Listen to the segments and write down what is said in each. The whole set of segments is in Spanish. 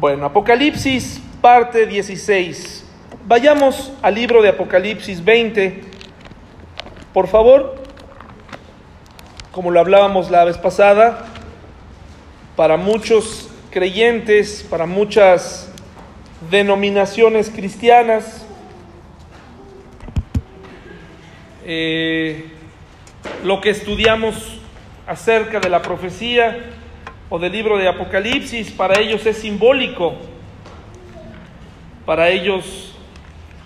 Bueno, Apocalipsis, parte 16. Vayamos al libro de Apocalipsis 20. Por favor, como lo hablábamos la vez pasada, para muchos creyentes, para muchas denominaciones cristianas, eh, lo que estudiamos acerca de la profecía o del libro de Apocalipsis, para ellos es simbólico. Para ellos,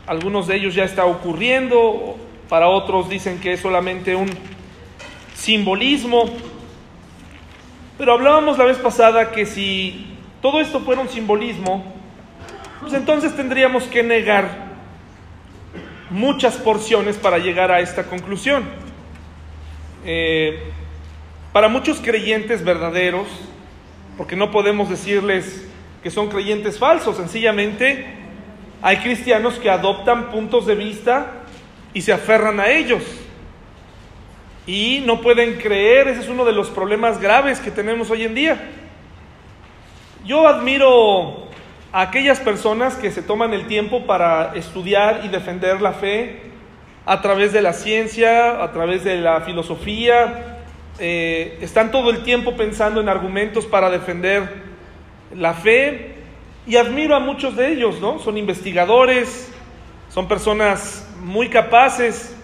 algunos de ellos ya está ocurriendo, para otros dicen que es solamente un simbolismo. Pero hablábamos la vez pasada que si todo esto fuera un simbolismo, pues entonces tendríamos que negar muchas porciones para llegar a esta conclusión. Eh, para muchos creyentes verdaderos, porque no podemos decirles que son creyentes falsos, sencillamente hay cristianos que adoptan puntos de vista y se aferran a ellos. Y no pueden creer, ese es uno de los problemas graves que tenemos hoy en día. Yo admiro a aquellas personas que se toman el tiempo para estudiar y defender la fe a través de la ciencia, a través de la filosofía, eh, están todo el tiempo pensando en argumentos para defender la fe y admiro a muchos de ellos, ¿no? Son investigadores, son personas muy capaces.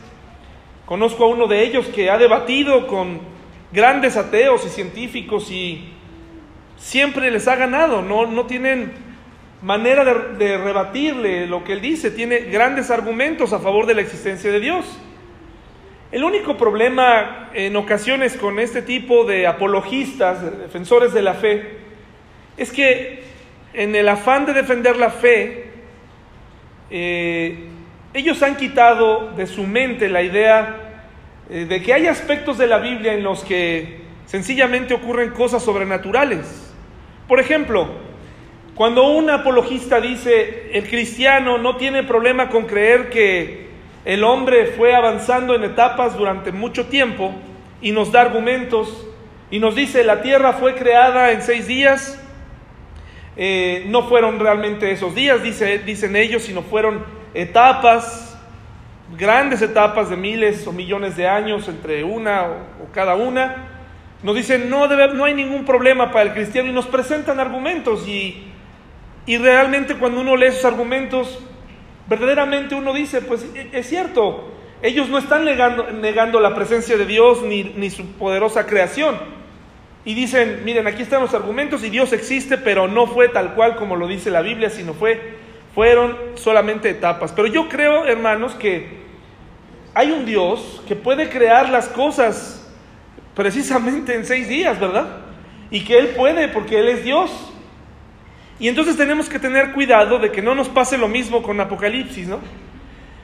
Conozco a uno de ellos que ha debatido con grandes ateos y científicos y siempre les ha ganado, no, no tienen manera de, de rebatirle lo que él dice, tiene grandes argumentos a favor de la existencia de Dios. El único problema en ocasiones con este tipo de apologistas, defensores de la fe, es que en el afán de defender la fe, eh, ellos han quitado de su mente la idea eh, de que hay aspectos de la Biblia en los que sencillamente ocurren cosas sobrenaturales. Por ejemplo, cuando un apologista dice el cristiano no tiene problema con creer que el hombre fue avanzando en etapas durante mucho tiempo y nos da argumentos y nos dice la tierra fue creada en seis días. Eh, no fueron realmente esos días, dice, dicen ellos, sino fueron etapas, grandes etapas de miles o millones de años entre una o, cada una. Nos dicen no, no hay ningún problema para el cristiano y nos presentan argumentos y, y realmente cuando uno lee esos argumentos verdaderamente uno dice, pues e, es cierto, ellos no están negando, negando la presencia de Dios ni, ni, su poderosa creación. Y dicen, miren, aquí están los argumentos y Dios existe, pero no fue tal cual como lo dice la Biblia, sino fue, fueron solamente etapas. Pero yo creo, hermanos, que hay un Dios que puede crear las cosas precisamente en seis días, ¿verdad? Y que Él puede porque Él es Dios. Y entonces tenemos que tener cuidado de que no nos pase lo mismo con Apocalipsis, ¿no?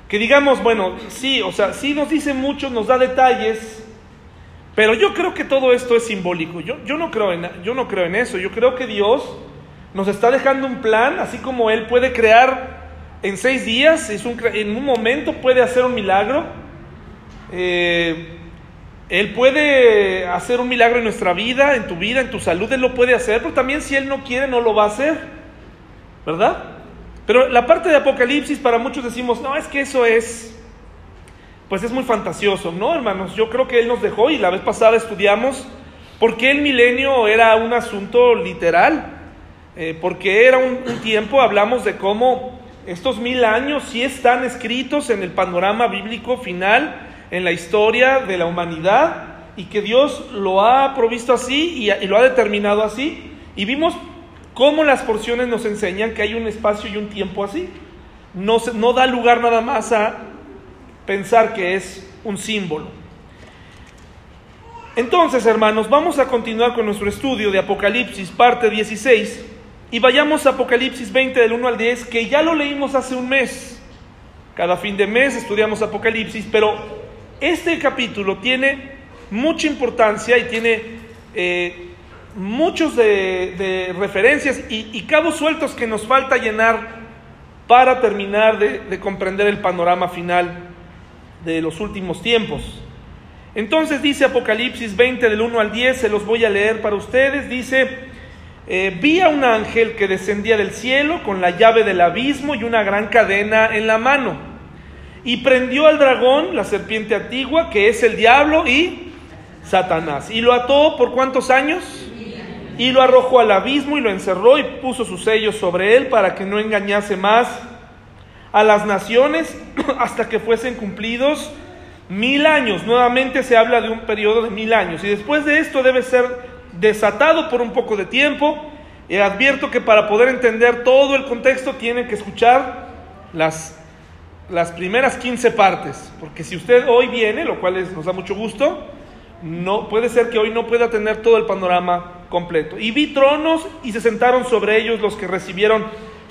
Que digamos, bueno, sí, o sea, sí nos dice mucho, nos da detalles, pero yo creo que todo esto es simbólico. Yo, yo, no, creo en, yo no creo en eso. Yo creo que Dios nos está dejando un plan, así como Él puede crear en seis días, es un, en un momento puede hacer un milagro. Eh, él puede hacer un milagro en nuestra vida, en tu vida, en tu salud, Él lo puede hacer, pero también si Él no quiere, no lo va a hacer, ¿verdad? Pero la parte de Apocalipsis, para muchos decimos, no, es que eso es, pues es muy fantasioso, ¿no, hermanos? Yo creo que Él nos dejó y la vez pasada estudiamos por qué el milenio era un asunto literal, eh, porque era un, un tiempo, hablamos de cómo estos mil años sí están escritos en el panorama bíblico final, en la historia de la humanidad y que Dios lo ha provisto así y, lo ha determinado así. Y vimos cómo las porciones nos enseñan que hay un espacio y un tiempo así. No, no da lugar nada más a pensar que es un símbolo. Entonces, hermanos, vamos a continuar con nuestro estudio de Apocalipsis, parte 16, y vayamos a Apocalipsis 20 del 1 al 10, que ya lo leímos hace un mes. Cada fin de mes estudiamos Apocalipsis, pero este capítulo tiene mucha importancia y tiene eh, muchos de, referencias y, cabos sueltos que nos falta llenar para terminar de, de comprender el panorama final de los últimos tiempos. Entonces dice Apocalipsis 20 del 1 al 10, se los voy a leer para ustedes, dice, eh, vi a un ángel que descendía del cielo con la llave del abismo y una gran cadena en la mano. Y prendió al dragón, la serpiente antigua, que es el diablo y Satanás. Y lo ató por cuántos años? Y lo arrojó al abismo y lo encerró y puso sus sellos sobre él para que no engañase más a las naciones hasta que fuesen cumplidos mil años. Nuevamente se habla de un periodo de mil años. Y después de esto debe ser desatado por un poco de tiempo. Y advierto que para poder entender todo el contexto tienen que escuchar las, las primeras 15 partes. Porque si usted hoy viene, lo cual nos da mucho gusto, no, puede ser que hoy no pueda tener todo el panorama completo. Y vi tronos y se sentaron sobre ellos los que recibieron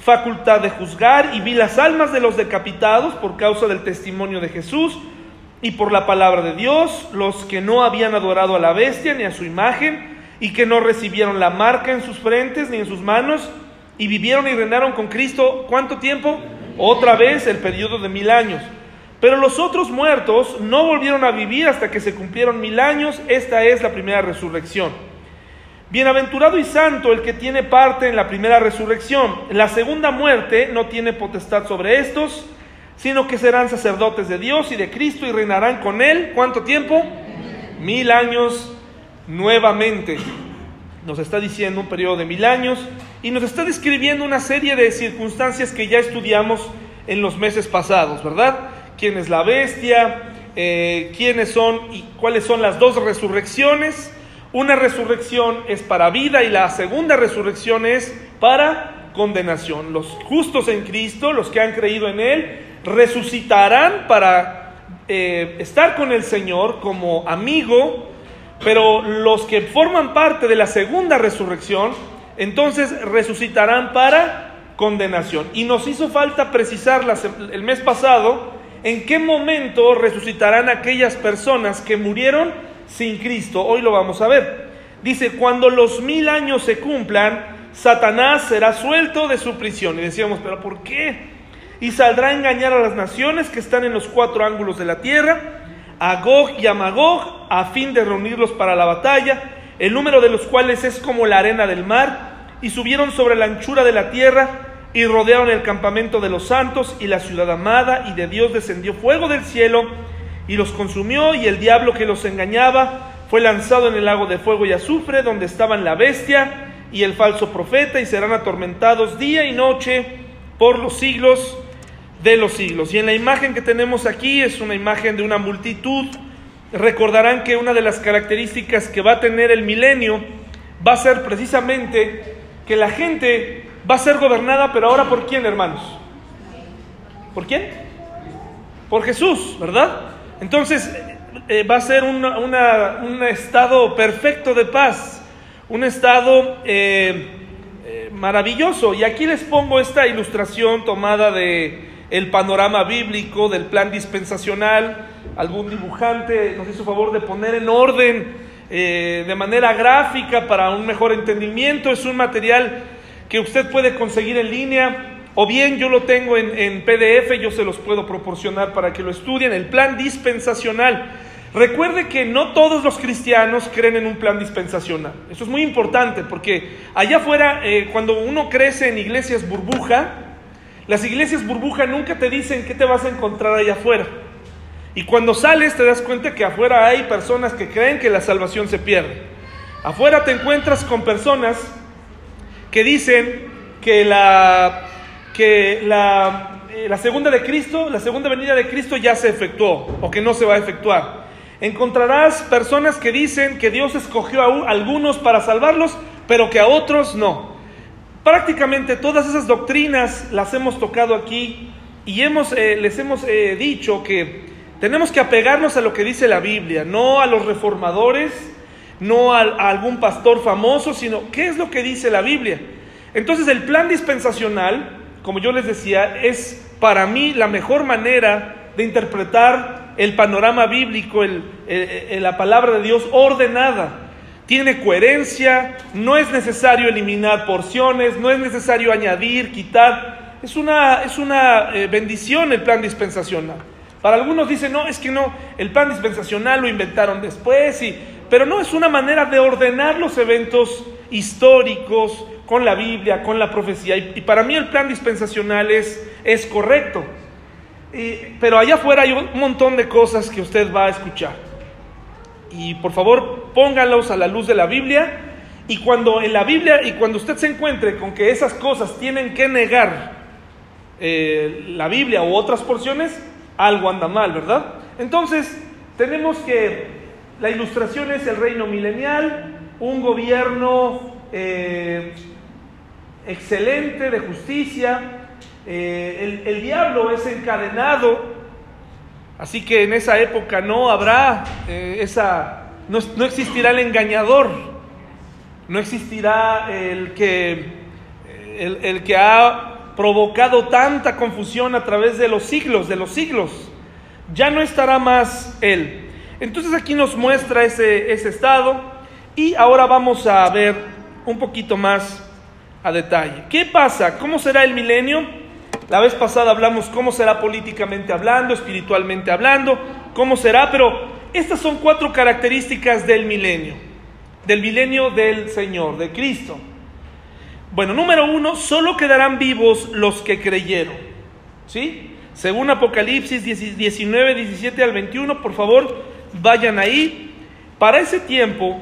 facultad de juzgar y vi las almas de los decapitados por causa del testimonio de Jesús y por la palabra de Dios, los que no habían adorado a la bestia ni a su imagen y que no recibieron la marca en sus frentes ni en sus manos y vivieron y reinaron con Cristo ¿cuánto tiempo? Otra vez el periodo de mil años. Pero los otros muertos no volvieron a vivir hasta que se cumplieron mil años. Esta es la primera resurrección. Bienaventurado y santo el que tiene parte en la primera resurrección. La segunda muerte no tiene potestad sobre estos, sino que serán sacerdotes de Dios y de Cristo y reinarán con él. ¿Cuánto tiempo? Mil años nuevamente. Nos está diciendo un periodo de mil años y nos está describiendo una serie de circunstancias que ya estudiamos en los meses pasados, ¿verdad? quién es la bestia, eh, quiénes son y cuáles son las dos resurrecciones. Una resurrección es para vida y la segunda resurrección es para condenación. Los justos en Cristo, los que han creído en Él, resucitarán para eh, estar con el Señor como amigo, pero los que forman parte de la segunda resurrección, entonces resucitarán para condenación. Y nos hizo falta precisar el mes pasado ¿En qué momento resucitarán aquellas personas que murieron sin Cristo? Hoy lo vamos a ver. Dice, cuando los mil años se cumplan, Satanás será suelto de su prisión. Y decíamos, pero ¿por qué? Y saldrá a engañar a las naciones que están en los cuatro ángulos de la tierra, a y a Magog, a fin de reunirlos para la batalla, el número de los cuales es como la arena del mar, y subieron sobre la anchura de la tierra, y rodearon el campamento de los santos y la ciudad amada, y de Dios descendió fuego del cielo y los consumió, y el diablo que los engañaba fue lanzado en el lago de fuego y azufre, donde estaban la bestia y el falso profeta, y serán atormentados día y noche por los siglos de los siglos. Y en la imagen que tenemos aquí es una imagen de una multitud. Recordarán que una de las características que va a tener el milenio va a ser precisamente que la gente va a ser gobernada, pero ahora por quién, hermanos? ¿Por quién? Por Jesús, ¿verdad? Entonces eh, va a ser un estado perfecto de paz, un estado eh, eh, maravilloso. Y aquí les pongo esta ilustración tomada de el panorama bíblico, del plan dispensacional. Algún dibujante nos hizo favor de poner en orden de manera gráfica para un mejor entendimiento. Es un material que usted puede conseguir en línea, o bien yo lo tengo en, PDF, yo se los puedo proporcionar para que lo estudien, el plan dispensacional. Recuerde que no todos los cristianos creen en un plan dispensacional. Eso es muy importante porque allá afuera, eh, cuando uno crece en iglesias burbuja, las iglesias burbuja nunca te dicen qué te vas a encontrar allá afuera. Y cuando sales te das cuenta que afuera hay personas que creen que la salvación se pierde. Afuera te encuentras con personas que dicen que la, que la, eh, segunda de Cristo, la segunda venida de Cristo ya se efectuó o que no se va a efectuar. Encontrarás personas que dicen que Dios escogió a algunos para salvarlos, pero que a otros no. Prácticamente todas esas doctrinas las hemos tocado aquí y hemos, eh, les hemos eh, dicho que tenemos que apegarnos a lo que dice la Biblia, no a los reformadores, no a, algún pastor famoso, sino qué es lo que dice la Biblia. Entonces el plan dispensacional, como yo les decía, es para mí la mejor manera de interpretar el panorama bíblico, la palabra de Dios ordenada. Tiene coherencia, no es necesario eliminar porciones, no es necesario añadir, quitar. Es una, es una eh, bendición el plan dispensacional. Para algunos dicen, no, es que no, el plan dispensacional lo inventaron después y pero no es una manera de ordenar los eventos históricos, con la Biblia, con la profecía. Y, para mí el plan dispensacional es, es correcto. pero allá afuera hay un montón de cosas que usted va a escuchar. Y por favor, póngalos a la luz de la Biblia. Y cuando en la Biblia, y cuando usted se encuentre con que esas cosas tienen que negar eh, la Biblia u otras porciones, algo anda mal, ¿verdad? Entonces, tenemos que la ilustración es el reino milenial, un gobierno eh, excelente de justicia, eh, el, diablo es encadenado, así que en esa época no habrá eh, esa, no, existirá el engañador, no existirá el que, el que ha provocado tanta confusión a través de los siglos, de los siglos. Ya no estará más él. Entonces aquí nos muestra ese, ese estado y ahora vamos a ver un poquito más a detalle. ¿Qué pasa? ¿Cómo será el milenio? La vez pasada hablamos cómo será políticamente hablando, espiritualmente hablando, cómo será, pero estas son cuatro características del milenio, del milenio del Señor, de Cristo. Bueno, número uno, solo quedarán vivos los que creyeron. ¿Sí? Según Apocalipsis 19, 17 al 21, por favor, vayan ahí. Para ese tiempo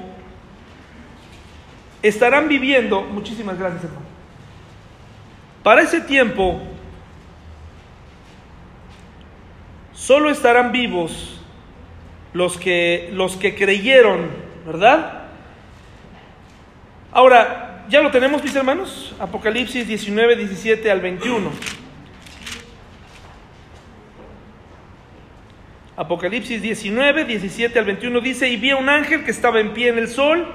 estarán viviendo, muchísimas gracias hermano, para ese tiempo solo estarán vivos los que, los que creyeron, ¿verdad? Ahora, ¿ya lo tenemos mis hermanos? Apocalipsis 19, 17 al 21. Apocalipsis 19, 17 al 21 dice, y vi a un ángel que estaba en pie en el sol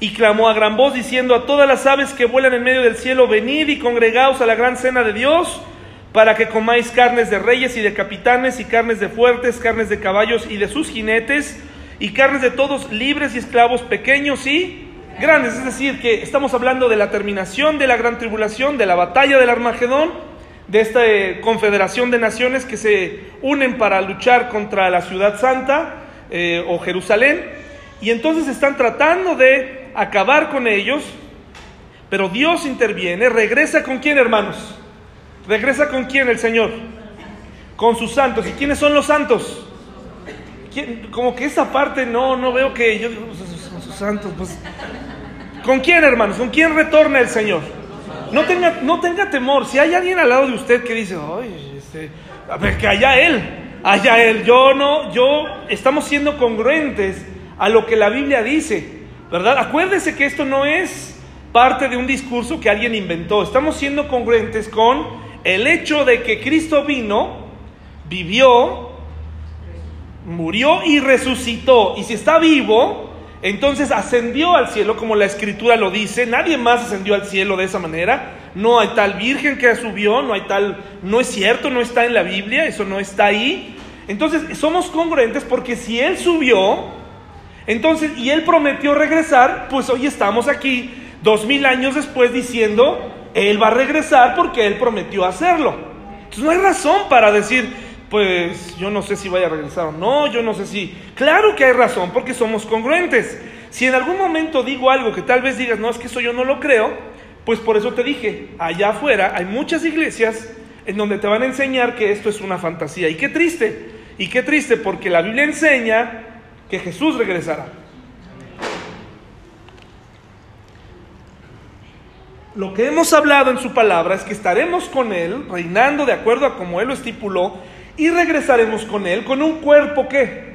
y clamó a gran voz diciendo a todas las aves que vuelan en medio del cielo, venid y congregaos a la gran cena de Dios, para que comáis carnes de reyes y de capitanes y carnes de fuertes, carnes de caballos y de sus jinetes, y carnes de todos libres y esclavos pequeños y grandes. Es decir, que estamos hablando de la terminación de la gran tribulación, de la batalla del Armagedón, de esta eh, confederación de naciones que se unen para luchar contra la ciudad santa eh, o Jerusalén. Y entonces están tratando de acabar con ellos, pero Dios interviene, regresa con quién hermanos? Regresa con quién el Señor? Con sus santos. ¿Y quiénes son los santos? Como que esa parte no, no veo que yo, sus santos, pues, ¿Con quién hermanos? ¿Con quién retorna el Señor? No tenga, no tenga temor. Si hay alguien al lado de usted que dice, ay, este, a ver, que haya él, haya él. Yo no, yo, estamos siendo congruentes a lo que la Biblia dice, ¿verdad? Acuérdese que esto no es parte de un discurso que alguien inventó. Estamos siendo congruentes con el hecho de que Cristo vino, vivió, murió y resucitó. Y si está vivo, entonces ascendió al cielo, como la escritura lo dice. Nadie más ascendió al cielo de esa manera. No hay tal virgen que subió, no hay tal, no es cierto, no está en la Biblia, eso no está ahí. Entonces somos congruentes porque si Él subió, entonces, y Él prometió regresar, pues hoy estamos aquí, dos mil años después, diciendo, Él va a regresar porque Él prometió hacerlo. Entonces no hay razón para decir, pues yo no sé si vaya a regresar o no, yo no sé si... Claro que hay razón, porque somos congruentes. Si en algún momento digo algo que tal vez digas, no, es que eso yo no lo creo, pues por eso te dije, allá afuera hay muchas iglesias en donde te van a enseñar que esto es una fantasía. Y qué triste, y qué triste, porque la Biblia enseña que Jesús regresará. Lo que hemos hablado en su palabra es que estaremos con Él, reinando de acuerdo a como Él lo estipuló, y regresaremos con Él con un cuerpo que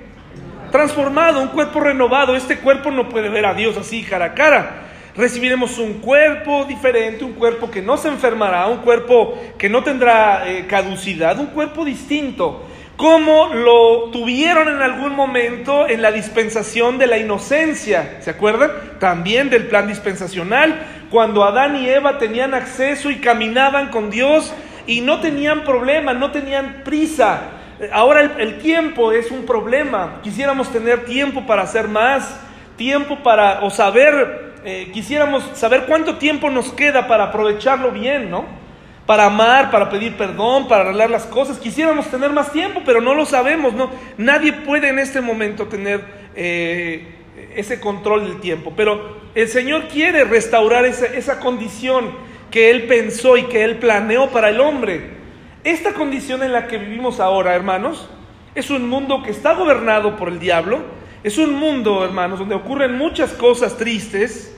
transformado, un cuerpo renovado. Este cuerpo no puede ver a Dios así cara a cara. Recibiremos un cuerpo diferente, un cuerpo que no se enfermará, un cuerpo que no tendrá eh, caducidad, un cuerpo distinto, como lo tuvieron en algún momento en la dispensación de la inocencia. ¿Se acuerdan? También del plan dispensacional, cuando Adán y Eva tenían acceso y caminaban con Dios y no tenían problema, no tenían prisa. Ahora el, tiempo es un problema. Quisiéramos tener tiempo para hacer más, tiempo para, o saber, eh, quisiéramos saber cuánto tiempo nos queda para aprovecharlo bien, ¿no? Para amar, para pedir perdón, para arreglar las cosas. Quisiéramos tener más tiempo, pero no lo sabemos, ¿no? Nadie puede en este momento tener eh, ese control del tiempo. Pero el Señor quiere restaurar esa, esa condición que Él pensó y que Él planeó para el hombre. Esta condición en la que vivimos ahora, hermanos, es un mundo que está gobernado por el diablo, es un mundo, hermanos, donde ocurren muchas cosas tristes,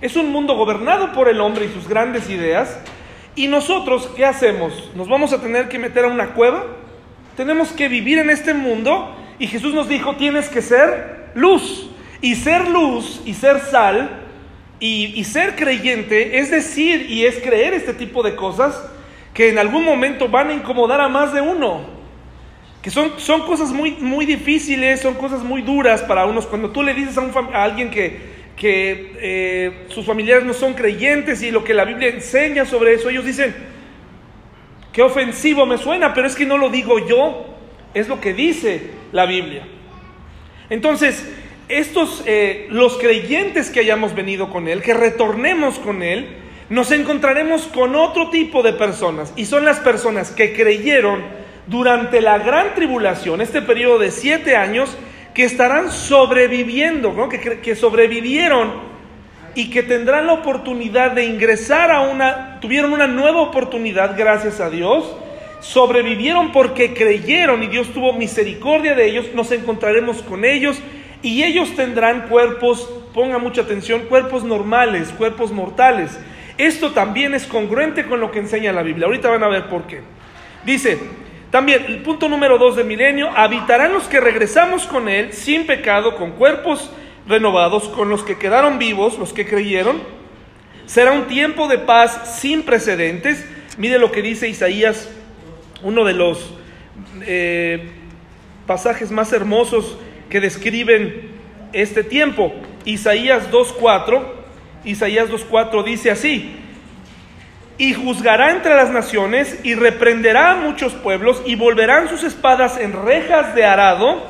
es un mundo gobernado por el hombre y sus grandes ideas, y nosotros, ¿qué hacemos? ¿Nos vamos a tener que meter a una cueva? Tenemos que vivir en este mundo y Jesús nos dijo, tienes que ser luz. Y ser luz y ser sal y, ser creyente es decir y es creer este tipo de cosas que en algún momento van a incomodar a más de uno que son, son cosas muy, muy difíciles, son cosas muy duras para unos. Cuando tú le dices a, un a alguien que, que eh, sus familiares no son creyentes y lo que la Biblia enseña sobre eso, ellos dicen, qué ofensivo me suena, pero es que no lo digo yo, es lo que dice la Biblia. Entonces, estos, eh, los creyentes que hayamos venido con Él, que retornemos con Él, nos encontraremos con otro tipo de personas, y son las personas que creyeron, durante la gran tribulación, este periodo de siete años, que estarán sobreviviendo, que, que sobrevivieron y que tendrán la oportunidad de ingresar a una, tuvieron una nueva oportunidad gracias a Dios, sobrevivieron porque creyeron y Dios tuvo misericordia de ellos, nos encontraremos con ellos y ellos tendrán cuerpos, ponga mucha atención, cuerpos normales, cuerpos mortales. Esto también es congruente con lo que enseña la Biblia. Ahorita van a ver por qué. Dice, también, el punto número dos del milenio, habitarán los que regresamos con Él sin pecado, con cuerpos renovados, con los que quedaron vivos, los que creyeron. Será un tiempo de paz sin precedentes. Mire lo que dice Isaías, uno de los eh, pasajes más hermosos que describen este tiempo. Isaías 2.4, Isaías 2.4 dice así, y juzgará entre las naciones y reprenderá a muchos pueblos y volverán sus espadas en rejas de arado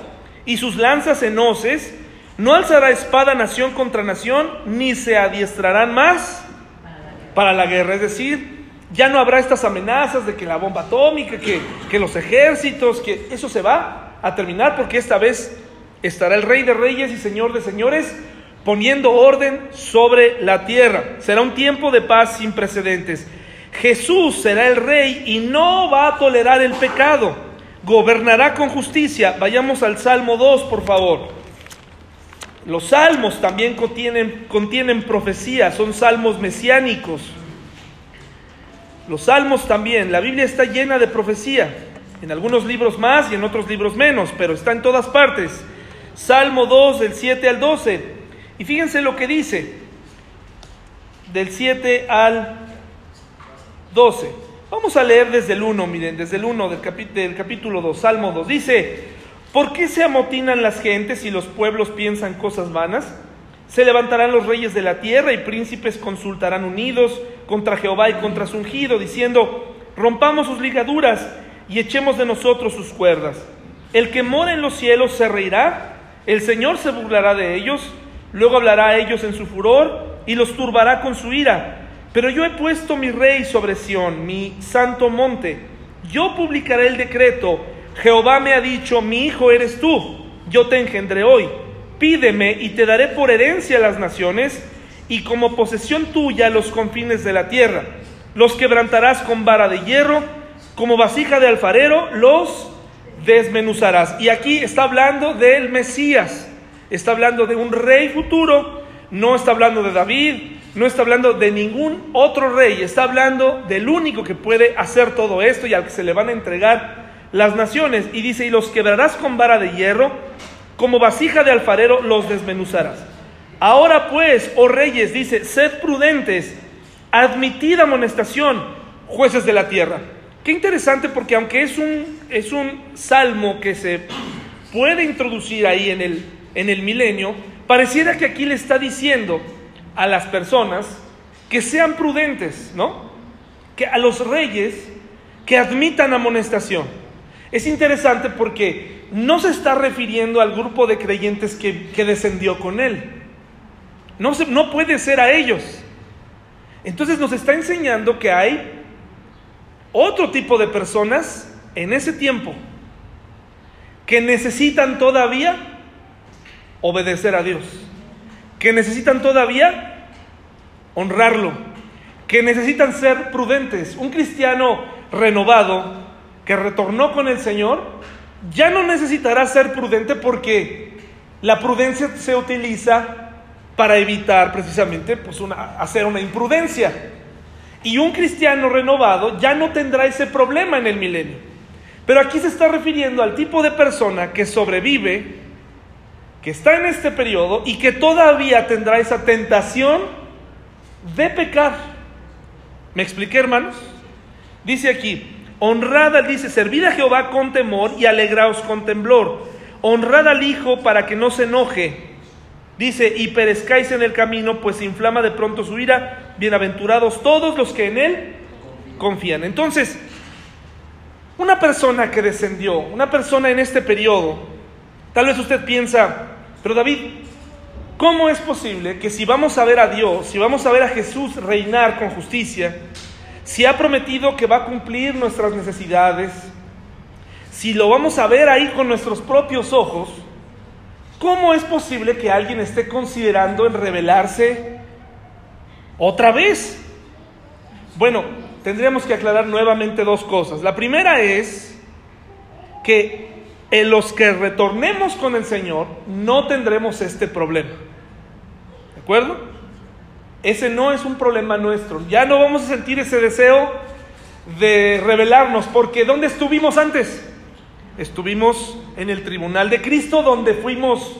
y sus lanzas en hoces. No alzará espada nación contra nación, ni se adiestrarán más para la guerra. Es decir, ya no habrá estas amenazas de que la bomba atómica, que, que los ejércitos, que eso se va a terminar porque esta vez estará el rey de reyes y señor de señores poniendo orden sobre la tierra. Será un tiempo de paz sin precedentes. Jesús será el rey y no va a tolerar el pecado. Gobernará con justicia. Vayamos al Salmo 2, por favor. Los salmos también contienen, contienen profecías, son salmos mesiánicos. Los salmos también, la Biblia está llena de profecía, en algunos libros más y en otros libros menos, pero está en todas partes. Salmo 2, del 7 al 12. Y fíjense lo que dice, del 7 al 12. Vamos a leer desde el 1, miren, desde el 1 del, del capítulo 2, Salmo 2. Dice, ¿por qué se amotinan las gentes y los pueblos piensan cosas vanas? Se levantarán los reyes de la tierra y príncipes consultarán unidos contra Jehová y contra su ungido, diciendo, rompamos sus ligaduras y echemos de nosotros sus cuerdas. El que mora en los cielos se reirá, el Señor se burlará de ellos, luego hablará a ellos en su furor y los turbará con su ira pero yo he puesto mi rey sobre Sión, mi santo monte. Yo publicaré el decreto. Jehová me ha dicho, mi hijo eres tú. Yo te engendré hoy. Pídeme y te daré por herencia las naciones y como posesión tuya los confines de la tierra. Los quebrantarás con vara de hierro, como vasija de alfarero, los desmenuzarás. Y aquí está hablando del Mesías. Está hablando de un rey futuro. No está hablando de David, no está hablando de ningún otro rey, está hablando del único que puede hacer todo esto y al que se le van a entregar las naciones. Y dice, y los quebrarás con vara de hierro, como vasija de alfarero los desmenuzarás. Ahora pues, oh reyes, dice, sed prudentes, admitid amonestación, jueces de la tierra. Qué interesante porque aunque es un, es un salmo que se puede introducir ahí en el, en el milenio, pareciera que aquí le está diciendo, a las personas que sean prudentes, ¿no? Que a los reyes que admitan amonestación. Es interesante porque no se está refiriendo al grupo de creyentes que, descendió con él. No, se, no puede ser a ellos. Entonces nos está enseñando que hay otro tipo de personas en ese tiempo que necesitan todavía obedecer a Dios, que necesitan todavía honrarlo, que necesitan ser prudentes. Un cristiano renovado que retornó con el Señor ya no necesitará ser prudente porque la prudencia se utiliza para evitar precisamente pues una, hacer una imprudencia. Y un cristiano renovado ya no tendrá ese problema en el milenio. Pero aquí se está refiriendo al tipo de persona que sobrevive, que está en este periodo y que todavía tendrá esa tentación de pecar. ¿Me expliqué, hermanos? Dice aquí, honrada, dice, servid a Jehová con temor y alegraos con temblor. Honrad al Hijo para que no se enoje Dice, y perezcáis en el camino, pues inflama de pronto su ira. Bienaventurados todos los que en Él confían. Entonces, una persona que descendió, una persona en este periodo, tal vez usted piensa, pero David, ¿cómo es posible que si vamos a ver a Dios, si vamos a ver a Jesús reinar con justicia, si ha prometido que va a cumplir nuestras necesidades, si lo vamos a ver ahí con nuestros propios ojos, ¿Cómo es posible que alguien esté considerando en rebelarse otra vez? Bueno, tendríamos que aclarar nuevamente dos cosas. La primera es que en los que retornemos con el Señor no tendremos este problema. ¿De acuerdo? Ese no es un problema nuestro. Ya no vamos a sentir ese deseo de rebelarnos, porque ¿dónde estuvimos antes? Estuvimos en el tribunal de Cristo donde fuimos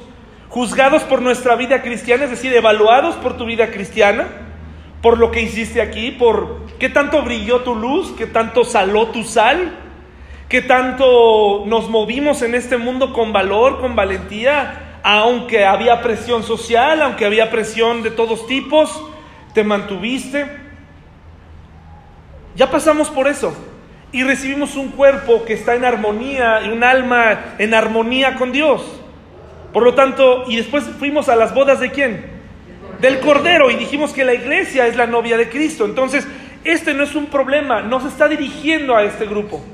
juzgados por nuestra vida cristiana, es decir, evaluados por tu vida cristiana, por lo que hiciste aquí, por qué tanto brilló tu luz, qué tanto saló tu sal, qué tanto nos movimos en este mundo con valor, con valentía, aunque había presión social, aunque había presión de todos tipos, te mantuviste. Ya pasamos por eso y recibimos un cuerpo que está en armonía y un alma en armonía con Dios. Por lo tanto, y después fuimos a las bodas de quién? Del Cordero y dijimos que la iglesia es la novia de Cristo. Entonces, este no es un problema, no se está dirigiendo a este grupo.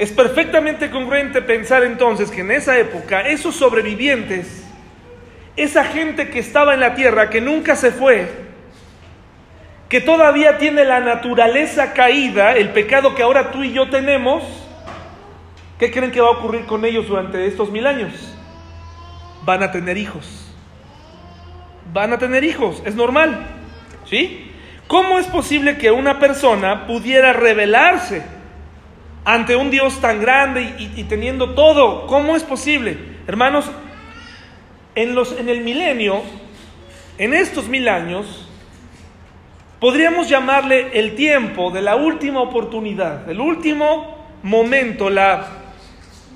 Es perfectamente congruente pensar entonces que en esa época esos sobrevivientes, esa gente que estaba en la tierra, que nunca se fue, que todavía tiene la naturaleza caída, el pecado que ahora tú y yo tenemos, ¿qué creen que va a ocurrir con ellos durante estos mil años? Van a tener hijos. Van a tener hijos, es normal. ¿Sí? ¿Cómo es posible que una persona pudiera rebelarse ante un Dios tan grande y, teniendo todo? ¿Cómo es posible? Hermanos, en, los, en el milenio, en estos mil años, Podríamos llamarle el tiempo de la última oportunidad, el último momento, la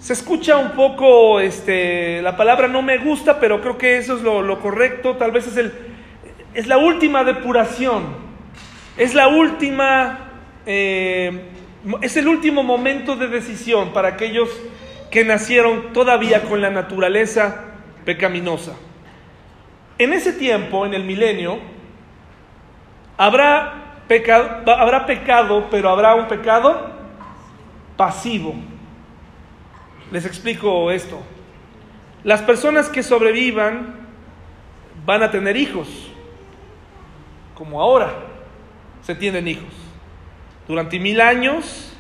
se escucha un poco, este, la palabra no me gusta, pero creo que eso es lo, correcto. Tal vez es, el, es la última depuración, es la última, eh, es el último momento de decisión para aquellos que nacieron todavía con la naturaleza pecaminosa. En ese tiempo, en el milenio, Habrá pecado, habrá pecado, pero habrá un pecado pasivo. Les explico esto. Las personas que sobrevivan van a tener hijos, como ahora se tienen hijos. Durante mil años,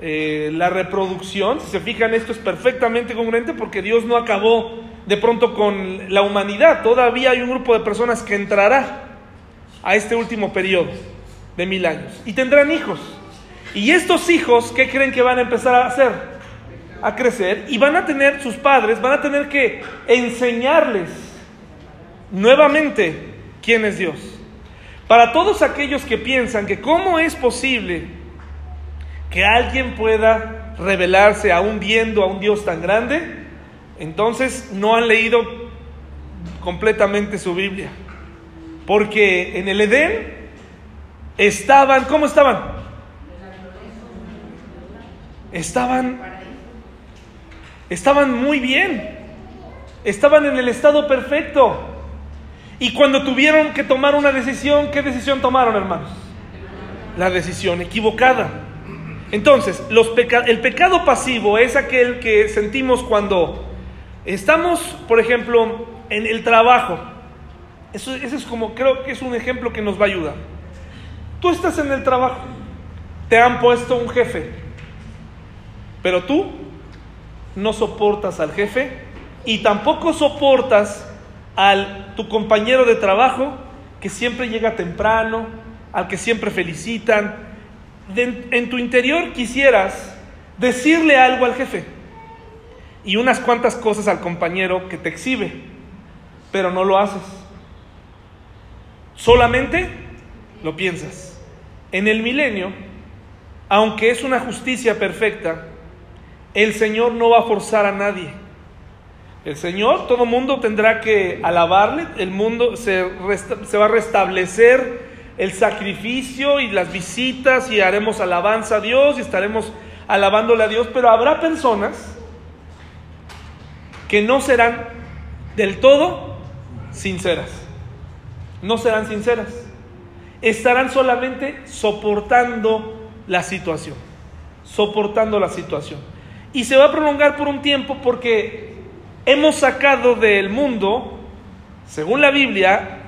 eh, la reproducción, si se fijan, esto es perfectamente congruente porque Dios no acabó de pronto con la humanidad. Todavía hay un grupo de personas que entrará a este último periodo de mil años. Y tendrán hijos. Y estos hijos, ¿qué creen que van a empezar a hacer? A crecer. Y van a tener, sus padres, van a tener que enseñarles nuevamente quién es Dios. Para todos aquellos que piensan que cómo es posible que alguien pueda revelarse aún viendo a un Dios tan grande, entonces no han leído completamente su Biblia. Porque en el Edén estaban, ¿cómo estaban? Estaban, estaban muy bien. Estaban en el estado perfecto. Y cuando tuvieron que tomar una decisión, ¿qué decisión tomaron, hermanos? La decisión equivocada. Entonces, el pecado pasivo es aquel que sentimos cuando Estamos, por ejemplo, en el trabajo. Eso, ese es como, creo que es un ejemplo que nos va a ayudar. Tú estás en el trabajo, te han puesto un jefe, pero tú no soportas al jefe y tampoco soportas al tu compañero de trabajo que siempre llega temprano, al que siempre felicitan. en tu interior quisieras decirle algo al jefe y unas cuantas cosas al compañero que te exhibe, pero no lo haces. Solamente lo piensas. En el milenio, aunque es una justicia perfecta, el Señor no va a forzar a nadie. El Señor, todo mundo tendrá que alabarle, el mundo se, se va a restablecer el sacrificio y las visitas y haremos alabanza a Dios y estaremos alabándole a Dios, pero habrá personas que no serán del todo sinceras. No serán sinceras. Estarán solamente soportando la situación. Soportando la situación. Y se va a prolongar por un tiempo porque hemos sacado del mundo, según la Biblia,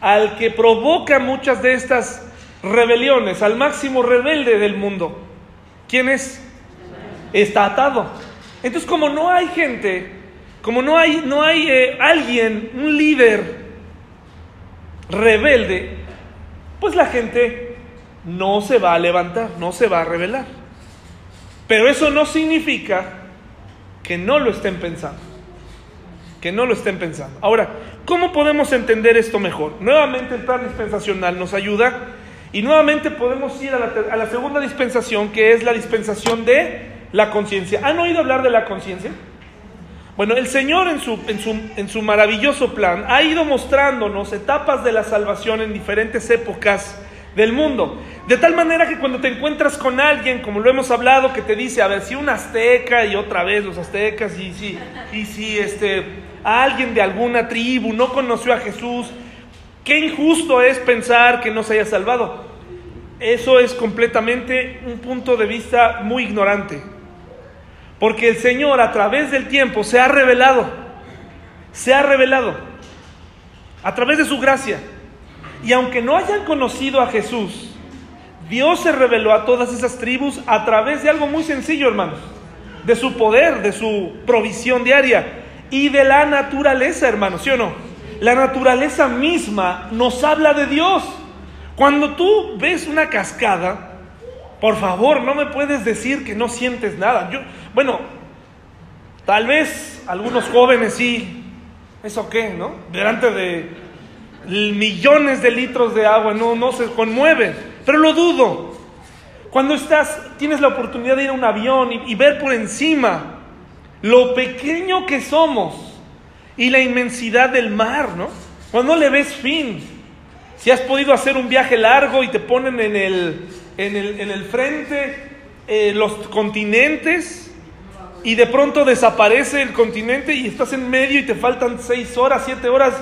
al que provoca muchas de estas rebeliones, al máximo rebelde del mundo. ¿Quién es? Está atado. Entonces, como no hay gente como no hay, no hay eh, alguien, un líder rebelde, pues la gente no se va a levantar, no se va a rebelar. Pero eso no significa que no lo estén pensando. Que no lo estén pensando. Ahora, ¿cómo podemos entender esto mejor? Nuevamente el plan dispensacional nos ayuda y nuevamente podemos ir a la, segunda dispensación, que es la dispensación de la conciencia. ¿Han oído hablar de la conciencia? Bueno, el Señor en su, en, su, en su, maravilloso plan ha ido mostrándonos etapas de la salvación en diferentes épocas del mundo. De tal manera que cuando te encuentras con alguien, como lo hemos hablado, que te dice, a ver, si un azteca y otra vez los aztecas, y si, y si este, alguien de alguna tribu no conoció a Jesús, qué injusto es pensar que no se haya salvado. Eso es completamente un punto de vista muy ignorante. Porque el Señor a través del tiempo se ha revelado, se ha revelado a través de su gracia. Y aunque no hayan conocido a Jesús, Dios se reveló a todas esas tribus a través de algo muy sencillo, hermanos, de su poder, de su provisión diaria y de la naturaleza, hermanos, ¿sí o no? La naturaleza misma nos habla de Dios. Cuando tú ves una cascada, por favor, no me puedes decir que no sientes nada. Yo, bueno, tal vez algunos jóvenes sí, ¿eso qué, no? Delante de millones de litros de agua, no, no se conmueven, pero lo dudo. Cuando estás, tienes la oportunidad de ir a un avión y ver por encima lo pequeño que somos y la inmensidad del mar, ¿no? Cuando le ves fin. Si has podido hacer un viaje largo y te ponen en el, en el, frente eh, los continentes y de pronto desaparece el continente y estás en medio y te faltan seis horas, siete horas,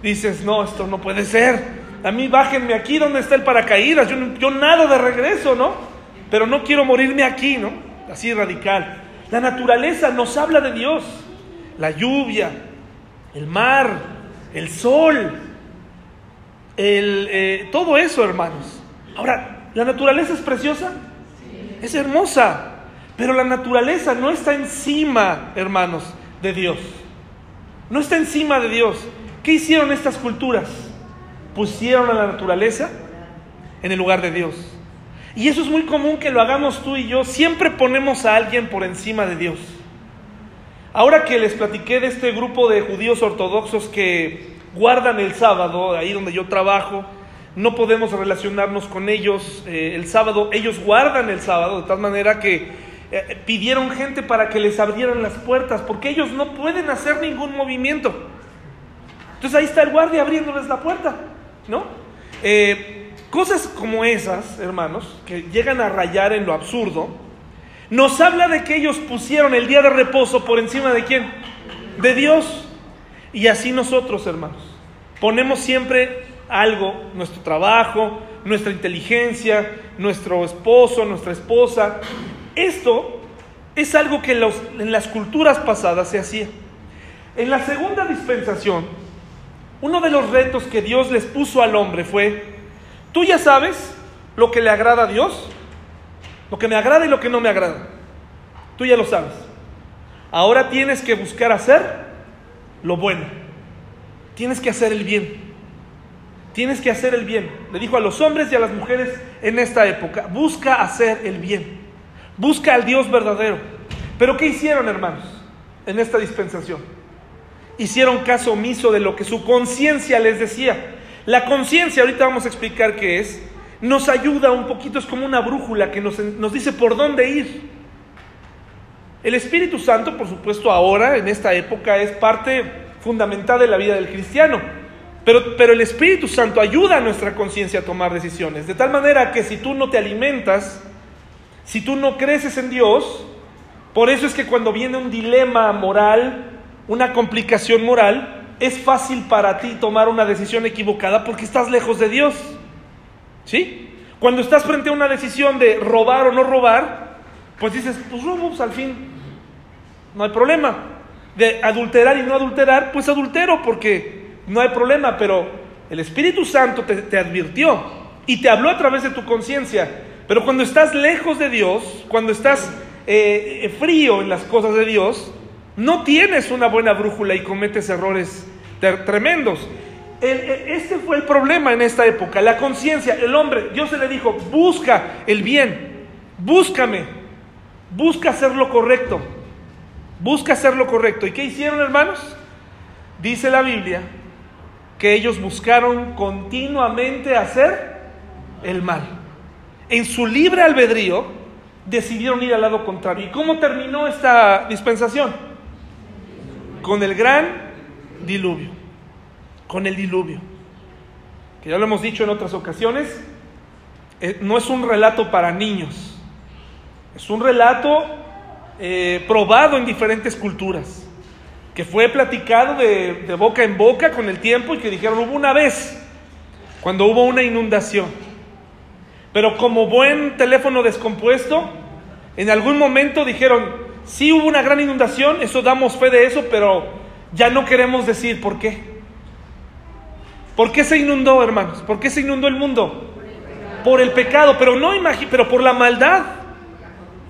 dices, no, esto no puede ser. A mí bájenme aquí donde está el paracaídas, yo, yo de regreso, ¿no? Pero no quiero morirme aquí, ¿no? Así radical. La naturaleza nos habla de Dios. La lluvia, el mar, el sol, el, eh, todo eso, hermanos. Ahora, ¿La naturaleza es preciosa? Es hermosa. Pero la naturaleza no está encima, hermanos, de Dios. No está encima de Dios. ¿Qué hicieron estas culturas? Pusieron a la naturaleza en el lugar de Dios. Y eso es muy común que lo hagamos tú y yo. Siempre ponemos a alguien por encima de Dios. Ahora que les platiqué de este grupo de judíos ortodoxos que guardan el sábado, ahí donde yo trabajo, no podemos relacionarnos con ellos eh, el sábado, ellos guardan el sábado de tal manera que eh, pidieron gente para que les abrieran las puertas, porque ellos no pueden hacer ningún movimiento. Entonces ahí está el guardia abriéndoles la puerta, ¿no? Eh, cosas como esas, hermanos, que llegan a rayar en lo absurdo, nos habla de que ellos pusieron el día de reposo por encima de quién? De Dios. Y así nosotros, hermanos, ponemos siempre algo, nuestro trabajo, nuestra inteligencia, nuestro esposo, nuestra esposa. Esto es algo que en, las culturas pasadas se hacía. En la segunda dispensación, uno de los retos que Dios les puso al hombre fue, tú ya sabes lo que le agrada a Dios, lo que me agrada y lo que no me agrada. Tú ya lo sabes. Ahora tienes que buscar hacer lo bueno. Tienes que hacer el bien. Tienes que hacer el bien. Le dijo a los hombres y a las mujeres en esta época, busca hacer el bien. Busca al Dios verdadero. Pero ¿qué hicieron, hermanos, en esta dispensación? Hicieron caso omiso de lo que su conciencia les decía. La conciencia, ahorita vamos a explicar qué es, nos ayuda un poquito, es como una brújula que nos, nos dice por dónde ir. El Espíritu Santo, por supuesto, ahora, en esta época, es parte fundamental de la vida del cristiano. Pero, pero el Espíritu Santo ayuda a nuestra conciencia a tomar decisiones. De tal manera que si tú no te alimentas, si tú no creces en Dios, por eso es que cuando viene un dilema moral, una complicación moral, es fácil para ti tomar una decisión equivocada porque estás lejos de Dios. ¿Sí? Cuando estás frente a una decisión de robar o no robar, pues dices, pues robo, pues al fin, no hay problema. De adulterar y no adulterar, pues adultero porque no hay problema, pero el Espíritu Santo te, advirtió y te habló a través de tu conciencia. Pero cuando estás lejos de Dios, cuando estás eh, frío en las cosas de Dios, no tienes una buena brújula y cometes errores tremendos. E, este fue el problema en esta época, la conciencia, el hombre, Dios se le dijo, busca el bien, búscame, busca hacer lo correcto, busca hacer lo correcto. ¿Y qué hicieron hermanos? Dice la Biblia que ellos buscaron continuamente hacer el mal. En su libre albedrío decidieron ir al lado contrario. ¿Y cómo terminó esta dispensación? Con el gran diluvio. Con el diluvio. Que ya lo hemos dicho en otras ocasiones, eh, no es un relato para niños. Es un relato eh, probado en diferentes culturas que fue platicado de, boca en boca con el tiempo y que dijeron, hubo una vez, cuando hubo una inundación. Pero como buen teléfono descompuesto, en algún momento dijeron, sí hubo una gran inundación, eso damos fe de eso, pero ya no queremos decir por qué. ¿Por qué se inundó, hermanos? ¿Por qué se inundó el mundo? Por el pecado, pero no pero por la maldad.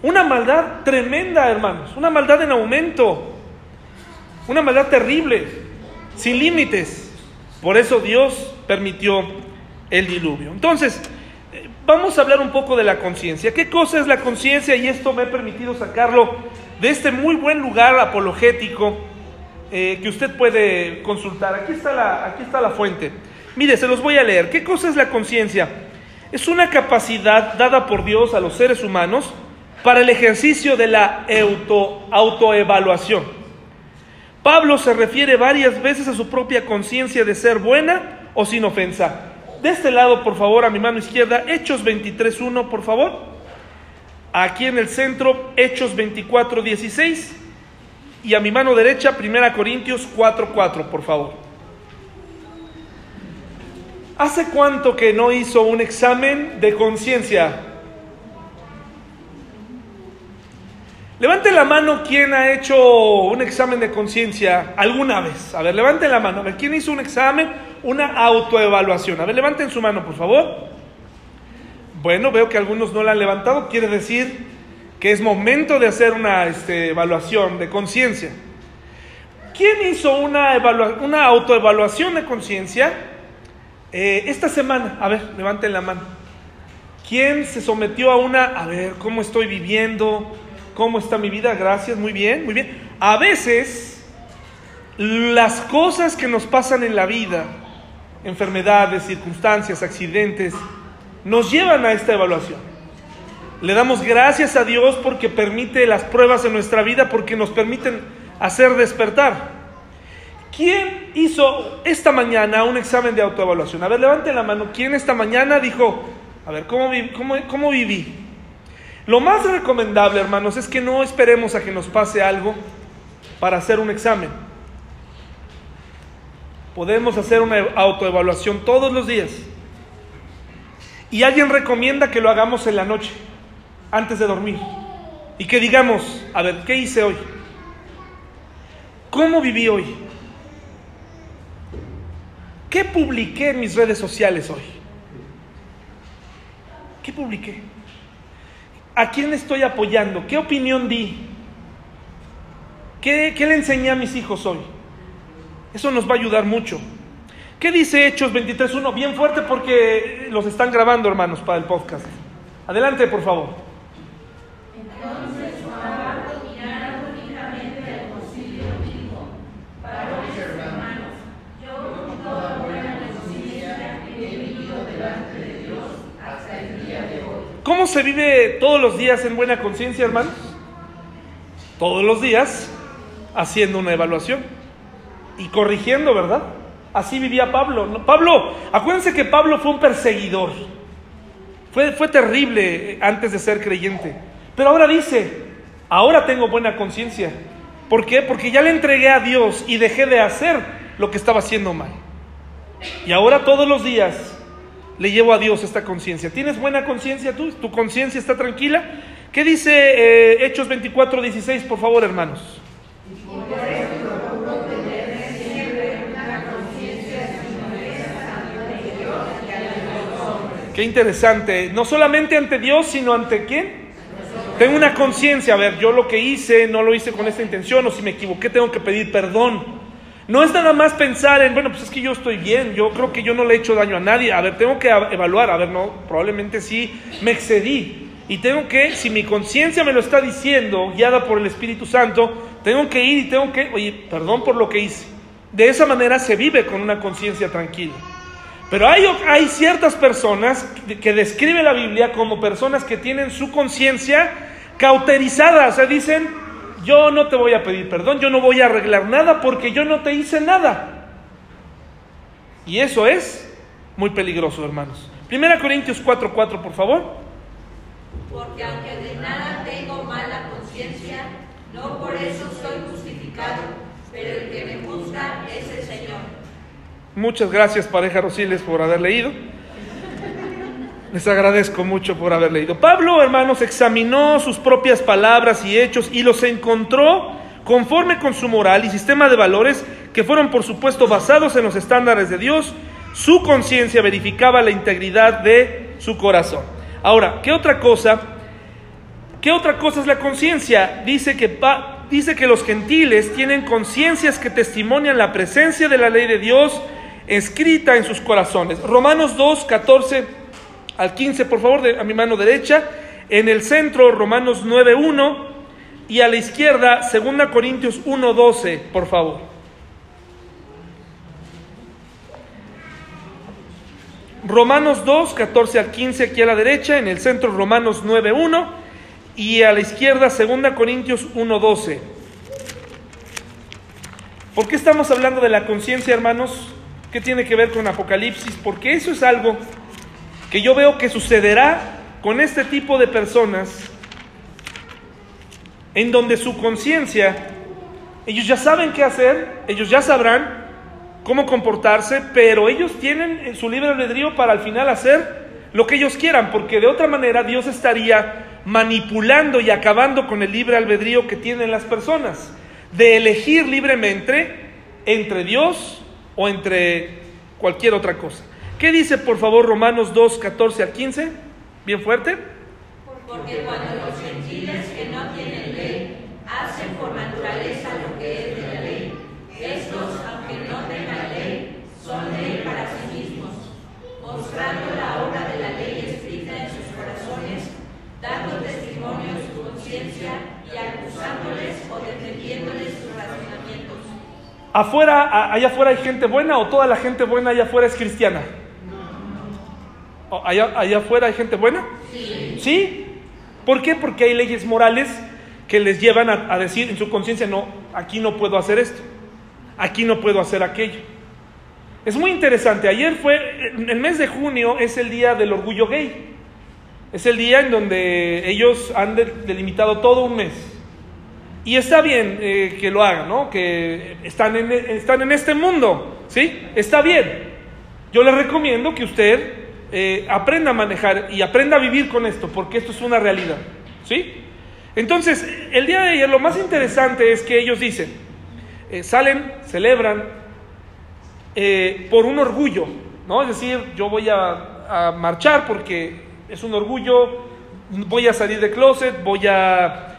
Una maldad tremenda, hermanos, una maldad en aumento. Una maldad terrible, sin límites. Por eso Dios permitió el diluvio. Entonces, eh, vamos a hablar un poco de la conciencia. ¿Qué cosa es la conciencia? Y esto me ha permitido sacarlo de este muy buen lugar apologético eh, que usted puede consultar. Aquí está, la, aquí está la fuente. Mire, se los voy a leer. ¿Qué cosa es la conciencia? Es una capacidad dada por Dios a los seres humanos para el ejercicio de la auto, autoevaluación. Pablo se refiere varias veces a su propia conciencia de ser buena o sin ofensa. De este lado, por favor, a mi mano izquierda, Hechos 23.1, por favor. Aquí en el centro, Hechos 24.16. Y a mi mano derecha, 1 Corintios 4.4, por favor. ¿Hace cuánto que no hizo un examen de conciencia Levante la mano quien ha hecho un examen de conciencia alguna vez. A ver, levante la mano. A ver, ¿quién hizo un examen? Una autoevaluación. A ver, levanten su mano, por favor. Bueno, veo que algunos no la han levantado. Quiere decir que es momento de hacer una este, evaluación de conciencia. ¿Quién hizo una, autoevaluación de conciencia eh, esta semana? A ver, levanten la mano. ¿Quién se sometió a una, a ver, cómo estoy viviendo? ¿Cómo está mi vida? Gracias, muy bien, muy bien. A veces las cosas que nos pasan en la vida, enfermedades, circunstancias, accidentes, nos llevan a esta evaluación. Le damos gracias a Dios porque permite las pruebas en nuestra vida, porque nos permiten hacer despertar. ¿Quién hizo esta mañana un examen de autoevaluación? A ver, levante la mano. ¿Quién esta mañana dijo, a ver, ¿cómo, cómo, cómo viví? Lo más recomendable, hermanos, es que no esperemos a que nos pase algo para hacer un examen. Podemos hacer una autoevaluación todos los días. Y alguien recomienda que lo hagamos en la noche, antes de dormir. Y que digamos, a ver, ¿qué hice hoy? ¿Cómo viví hoy? ¿Qué publiqué en mis redes sociales hoy? ¿Qué publiqué? ¿A quién estoy apoyando? ¿Qué opinión di? ¿Qué, le enseñé a mis hijos hoy? Eso nos va a ayudar mucho. ¿Qué dice Hechos 23.1? Bien fuerte porque los están grabando, hermanos, para el podcast. Adelante, por favor. Entonces, ¿Cómo se vive todos los días en buena conciencia, hermanos? Todos los días haciendo una evaluación y corrigiendo, ¿verdad? Así vivía Pablo. Pablo, acuérdense que Pablo fue un perseguidor. Fue, fue terrible antes de ser creyente. Pero ahora dice, ahora tengo buena conciencia. ¿Por qué? Porque ya le entregué a Dios y dejé de hacer lo que estaba haciendo mal. Y ahora todos los días le llevo a Dios esta conciencia. ¿Tienes buena conciencia tú? ¿Tu conciencia está tranquila? ¿Qué dice eh, Hechos 24, 16, por favor, hermanos? Qué interesante. No solamente ante Dios, sino ante quién? Tengo una conciencia. A ver, yo lo que hice no lo hice con esta intención o si me equivoqué tengo que pedir perdón. No es nada más pensar en, bueno, pues es que yo estoy bien, yo creo que yo no le he hecho daño a nadie. A ver, tengo que evaluar, a ver, no, probablemente sí me excedí. Y tengo que, si mi conciencia me lo está diciendo, guiada por el Espíritu Santo, tengo que ir y tengo que, oye, perdón por lo que hice. De esa manera se vive con una conciencia tranquila. Pero hay, ciertas personas que describe la Biblia como personas que tienen su conciencia cauterizada, o sea, dicen, yo no te voy a pedir perdón, yo no voy a arreglar nada porque yo no te hice nada. Y eso es muy peligroso, hermanos. Primera Corintios 4:4, 4, por favor. Porque aunque de nada tengo mala conciencia, no por eso soy justificado, pero el que me juzga es el Señor. Muchas gracias, pareja Rosiles, por haber leído. Les agradezco mucho por haber leído. Pablo, hermanos, examinó sus propias palabras y hechos y los encontró conforme con su moral y sistema de valores que fueron, por supuesto, basados en los estándares de Dios. Su conciencia verificaba la integridad de su corazón. Ahora, ¿qué otra cosa? ¿Qué otra cosa es la conciencia? Dice que, dice que los gentiles tienen conciencias que testimonian la presencia de la ley de Dios escrita en sus corazones. Romanos 2, 14 al 15, por favor, de, a mi mano derecha. En el centro, Romanos 9.1. Y a la izquierda, 2 Corintios 1.12, por favor. Romanos 2, 14 al 15 aquí a la derecha, en el centro Romanos 9.1 y a la izquierda 2 Corintios 1.12. ¿Por qué estamos hablando de la conciencia, hermanos? ¿Qué tiene que ver con Apocalipsis? Porque eso es algo que yo veo que sucederá con este tipo de personas en donde su conciencia, ellos ya saben qué hacer, ellos ya sabrán cómo comportarse, pero ellos tienen su libre albedrío para al final hacer lo que ellos quieran, porque de otra manera Dios estaría manipulando y acabando con el libre albedrío que tienen las personas, de elegir libremente entre Dios o entre cualquier otra cosa. ¿Qué dice por favor Romanos 2, 14 al 15? Bien fuerte. Porque cuando los gentiles que no tienen ley hacen por naturaleza lo que es de la ley, estos, aunque no tengan ley, son ley para sí mismos, mostrando la obra de la ley escrita en sus corazones, dando testimonio de su conciencia y acusándoles o defendiéndoles sus razonamientos. Afuera, allá afuera hay gente buena o toda la gente buena allá afuera es cristiana. ¿Allá, afuera hay gente buena? Sí. ¿Sí? ¿Por qué? Porque hay leyes morales que les llevan a, decir en su conciencia, no, aquí no puedo hacer esto, aquí no puedo hacer aquello. Es muy interesante, ayer fue, el mes de junio es el día del orgullo gay. Es el día en donde ellos han delimitado todo un mes. Y está bien eh, que lo hagan, ¿no? Que están en, están en este mundo, ¿sí? Está bien. Yo les recomiendo que usted eh, aprenda a manejar y aprenda a vivir con esto, porque esto es una realidad. ¿Sí? Entonces, el día de ayer lo más interesante es que ellos dicen, eh, salen, celebran por un orgullo, ¿no? Es decir, yo voy a, a marchar porque es un orgullo, voy a salir de closet, voy a,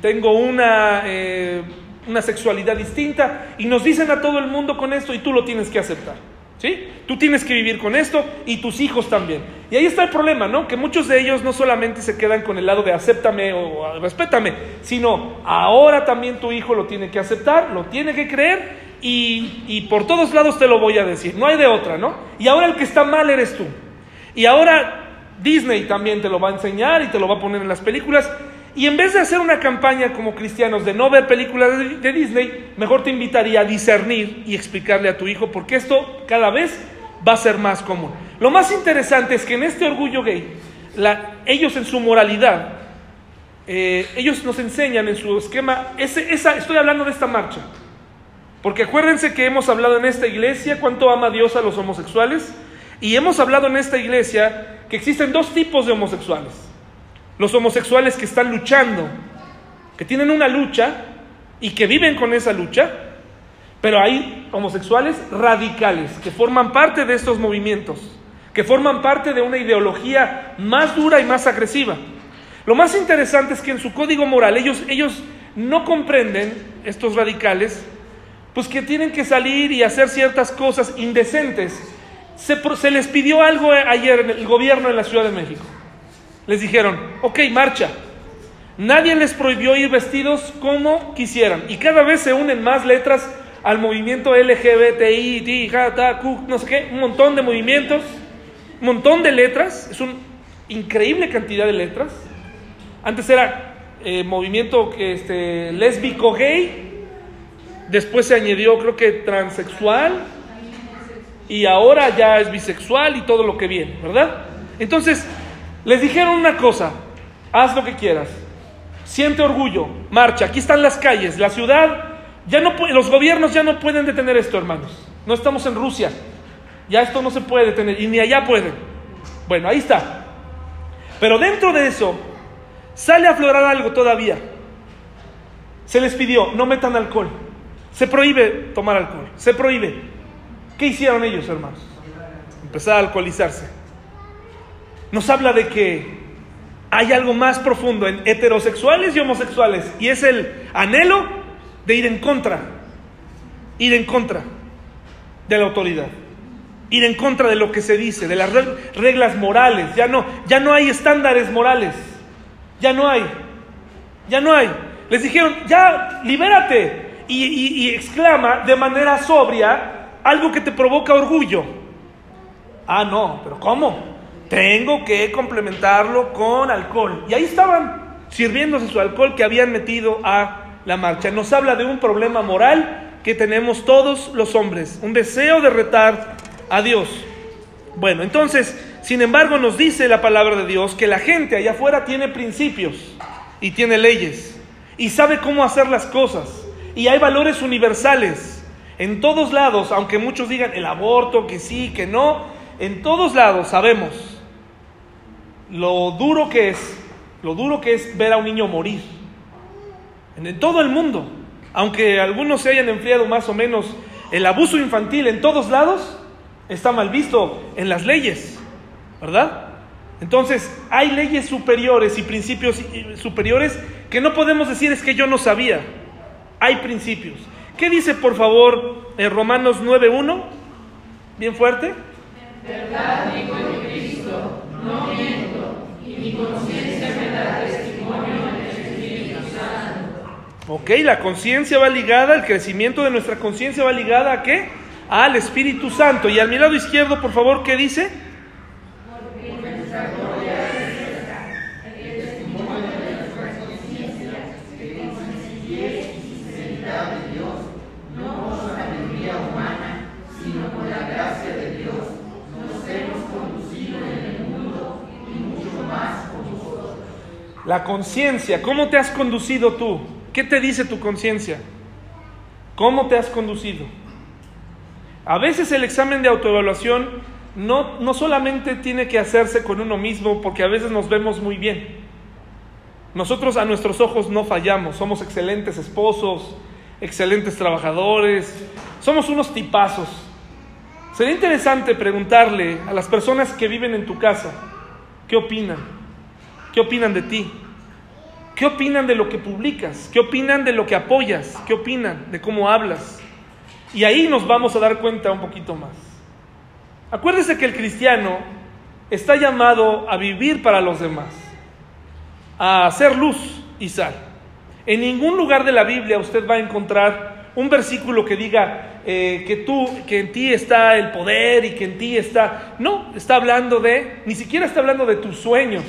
tengo una, eh, una sexualidad distinta y nos dicen a todo el mundo con esto y tú lo tienes que aceptar. ¿Sí? Tú tienes que vivir con esto y tus hijos también. Y ahí está el problema, ¿no? Que muchos de ellos no solamente se quedan con el lado de acéptame o respétame, sino ahora también tu hijo lo tiene que aceptar, lo tiene que creer y, y por todos lados te lo voy a decir. No hay de otra, ¿no? Y ahora el que está mal eres tú. Y ahora Disney también te lo va a enseñar y te lo va a poner en las películas. Y en vez de hacer una campaña como cristianos de no ver películas de, Disney, mejor te invitaría a discernir y explicarle a tu hijo, porque esto cada vez va a ser más común. Lo más interesante es que en este orgullo gay, ellos en su moralidad, eh, ellos nos enseñan en su esquema, ese- esa, estoy hablando de esta marcha, porque acuérdense que hemos hablado en esta iglesia cuánto ama Dios a los homosexuales, y hemos hablado en esta iglesia que existen dos tipos de homosexuales. Los homosexuales que están luchando, que tienen una lucha y que viven con esa lucha, pero hay homosexuales radicales que forman parte de estos movimientos, que forman parte de una ideología más dura y más agresiva. Lo más interesante es que en su código moral ellos, ellos no comprenden, estos radicales, pues que tienen que salir y hacer ciertas cosas indecentes. Se, se les pidió algo ayer en el gobierno en la Ciudad de México. Les dijeron, ok, marcha. Nadie les prohibió ir vestidos como quisieran. Y cada vez se unen más letras al movimiento LGBTI, no sé qué, un montón de movimientos, un montón de letras, es una increíble cantidad de letras. Antes era eh, movimiento este, lésbico gay, después se añadió creo que transexual, y ahora ya es bisexual y todo lo que viene, ¿verdad? Entonces, les dijeron una cosa, haz lo que quieras, siente orgullo, marcha, aquí están las calles, la ciudad, ya no los gobiernos ya no pueden detener esto, hermanos. No estamos en Rusia, ya esto no se puede detener y ni allá pueden. Bueno, ahí está. Pero dentro de eso sale a aflorar algo todavía. Se les pidió, no metan alcohol. Se prohíbe tomar alcohol, se prohíbe. ¿Qué hicieron ellos, hermanos? Empezar a alcoholizarse. Nos habla de que hay algo más profundo en heterosexuales y homosexuales y es el anhelo de ir en contra, ir en contra de la autoridad, ir en contra de lo que se dice, de las reg- reglas morales. Ya no, ya no hay estándares morales, ya no hay, ya no hay. Les dijeron, ya, libérate. Y- y exclama de manera sobria algo que te provoca orgullo. Ah, no, pero ¿cómo? Tengo que complementarlo con alcohol. Y ahí estaban sirviéndose su alcohol que habían metido a la marcha. Nos habla de un problema moral que tenemos todos los hombres, un deseo de retar a Dios. Bueno, entonces, sin embargo, nos dice la palabra de Dios que la gente allá afuera tiene principios y tiene leyes y sabe cómo hacer las cosas y hay valores universales. En todos lados, aunque muchos digan el aborto, que sí, que no, en todos lados sabemos lo duro que es, lo duro que es ver a un niño morir. En, todo el mundo, aunque algunos se hayan enfriado más o menos, el abuso infantil en todos lados está mal visto en las leyes, ¿verdad? Entonces, hay leyes superiores y principios eh, superiores que no podemos decir es que yo no sabía. Hay principios. ¿Qué dice, por favor, en Romanos 9.1? Bien fuerte. Ok, la conciencia va ligada, el crecimiento de nuestra conciencia va ligada a qué? Al Espíritu Santo. Y al mi lado izquierdo, por favor, ¿qué dice? La conciencia, ¿cómo te has conducido tú? ¿Qué te dice tu conciencia? ¿Cómo te has conducido? A veces el examen de autoevaluación no, no solamente tiene que hacerse con uno mismo, porque a veces nos vemos muy bien. Nosotros a nuestros ojos no fallamos, somos excelentes esposos, excelentes trabajadores, somos unos tipazos. Sería interesante preguntarle a las personas que viven en tu casa, ¿qué opinan? ¿Qué opinan de ti? ¿Qué opinan de lo que publicas? ¿Qué opinan de lo que apoyas? ¿Qué opinan de cómo hablas? Y ahí nos vamos a dar cuenta un poquito más. Acuérdese que el cristiano está llamado a vivir para los demás, a hacer luz y sal. En ningún lugar de la Biblia usted va a encontrar un versículo que diga eh, que tú, que en ti está el poder y que en ti está. No, está hablando de, ni siquiera está hablando de tus sueños,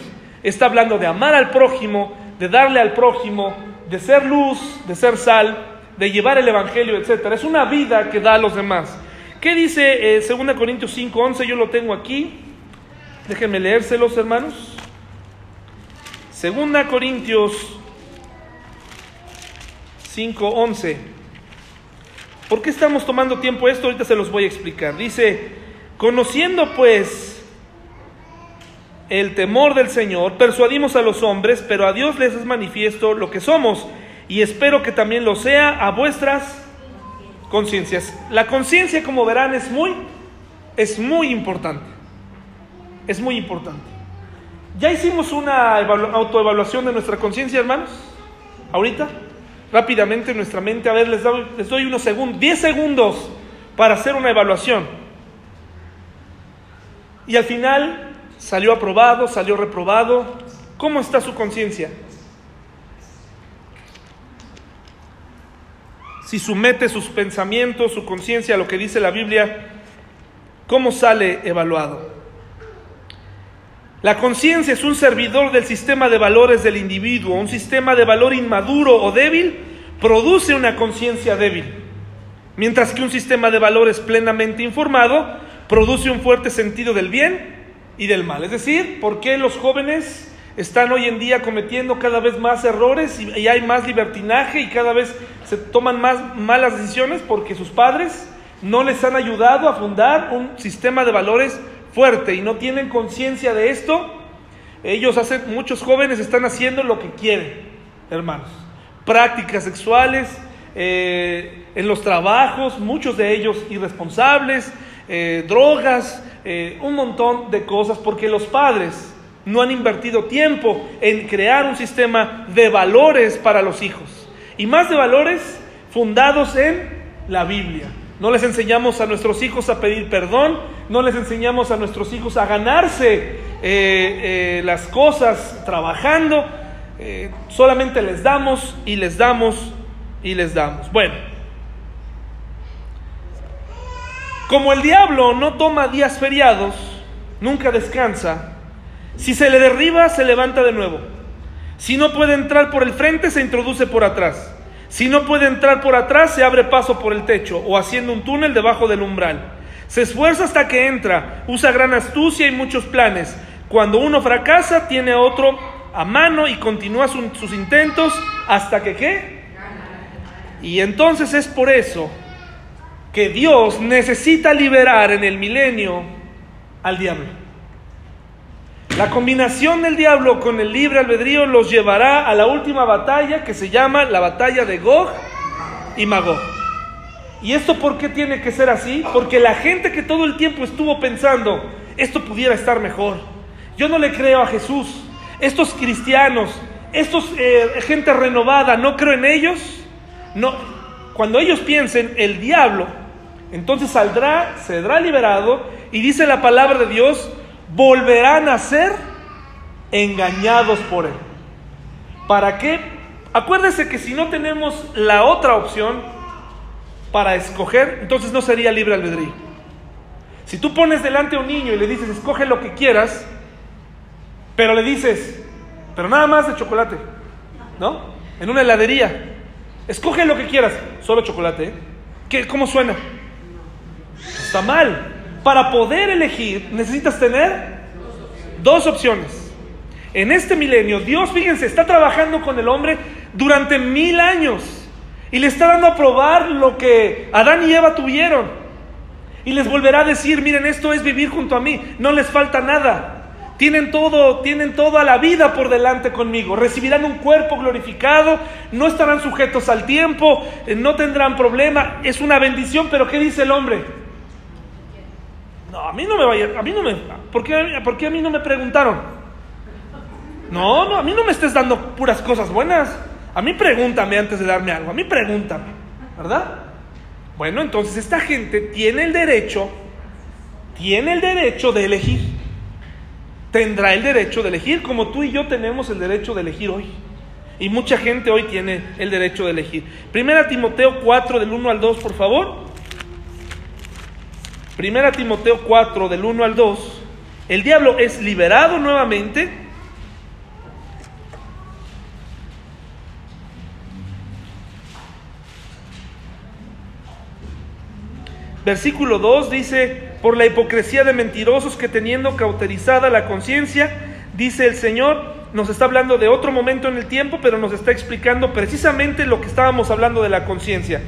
está hablando de amar al prójimo, de darle al prójimo, de ser luz, de ser sal, de llevar el evangelio, etc. Es una vida que da a los demás. ¿Qué dice eh, 2 Corintios 5, 11? Yo lo tengo aquí. Déjenme leérselos, hermanos. 2 Corintios 5, 11. ¿Por qué estamos tomando tiempo esto? Ahorita se los voy a explicar. Dice, conociendo pues el temor del Señor, persuadimos a los hombres, pero a Dios les es manifiesto lo que somos, y espero que también lo sea a vuestras conciencias. La conciencia, como verán, es muy, es muy importante. Es muy importante. ¿Ya hicimos una autoevaluación de nuestra conciencia, hermanos? ¿Ahorita? Rápidamente en nuestra mente. A ver, les doy, les doy unos segundos, 10 segundos para hacer una evaluación. Y al final salió aprobado, salió reprobado. ¿Cómo está su conciencia? si somete sus pensamientos, su conciencia a lo que dice la Biblia, ¿cómo sale evaluado? La conciencia es un servidor del sistema de valores del individuo. Un sistema de valor inmaduro o débil produce una conciencia débil, mientras que un sistema de valores plenamente informado produce un fuerte sentido del bien y del mal. Es decir, ¿por qué los jóvenes están hoy en día cometiendo cada vez más errores y, hay más libertinaje y cada vez se toman más malas decisiones porque sus padres no les han ayudado a fundar un sistema de valores fuerte y no tienen conciencia de esto. Ellos hacen, muchos jóvenes están haciendo lo que quieren, hermanos. Prácticas sexuales, eh, en los trabajos, muchos de ellos irresponsables, eh, drogas, eh, un montón de cosas, porque los padres no han invertido tiempo en crear un sistema de valores para los hijos. Y más de valores fundados en la Biblia. No les enseñamos a nuestros hijos a pedir perdón, no les enseñamos a nuestros hijos a ganarse eh, las cosas trabajando, solamente les damos y les damos y les damos. Bueno, como el diablo no toma días feriados, nunca descansa, si se le derriba, se levanta de nuevo. Si no puede entrar por el frente, se introduce por atrás. Si no puede entrar por atrás, se abre paso por el techo o haciendo un túnel debajo del umbral. Se esfuerza hasta que entra, usa gran astucia y muchos planes. Cuando uno fracasa, tiene otro a mano y continúa sus intentos hasta que qué. Y entonces es por eso que Dios necesita liberar en el milenio al diablo. La combinación del diablo con el libre albedrío los llevará a la última batalla que se llama la batalla de Gog y Magog. ¿Y esto por qué tiene que ser así? Porque la gente que todo el tiempo estuvo pensando, esto pudiera estar mejor. Yo no le creo a Jesús. Estos cristianos, estos eh, gente renovada, no creo en ellos. No, cuando ellos piensen el diablo, entonces saldrá, será liberado y dice la palabra de Dios volverán a ser engañados por Él. ¿Para qué? Acuérdese que si no tenemos la otra opción para escoger, entonces no sería libre albedrío. Si tú pones delante a un niño y le dices, escoge lo que quieras, pero le dices, pero nada más de chocolate, ¿no? En una heladería, escoge lo que quieras, solo chocolate, ¿eh? ¿Qué, ¿Cómo suena? Está mal. Para poder elegir necesitas tener dos opciones. En este milenio, Dios, fíjense, está trabajando con el hombre durante mil años y le está dando a probar lo que Adán y Eva tuvieron. Y les volverá a decir, miren, esto es vivir junto a mí, no les falta nada. tienen todo, tienen toda la vida por delante conmigo, recibirán un cuerpo glorificado, no estarán sujetos al tiempo, eh, no tendrán problema, es una bendición, pero ¿qué dice el hombre? A mí no me vaya, a mí no me, ¿por qué, ¿por qué a mí no me preguntaron? No, no, a mí no me estés dando puras cosas buenas. A mí pregúntame antes de darme algo, a mí pregúntame, ¿verdad? Bueno, entonces esta gente tiene el derecho, tiene el derecho de elegir. Tendrá el derecho de elegir, como tú y yo tenemos el derecho de elegir hoy. Y mucha gente hoy tiene el derecho de elegir. Primera Timoteo 4 del 1 al 2, por favor. Primera Timoteo 4 del 1 al 2. El diablo es liberado nuevamente Versículo 2 dice, por la hipocresía de mentirosos que teniendo cauterizada la conciencia, dice el Señor, nos está hablando de otro momento en el tiempo, pero nos está explicando precisamente lo que estábamos hablando de la conciencia.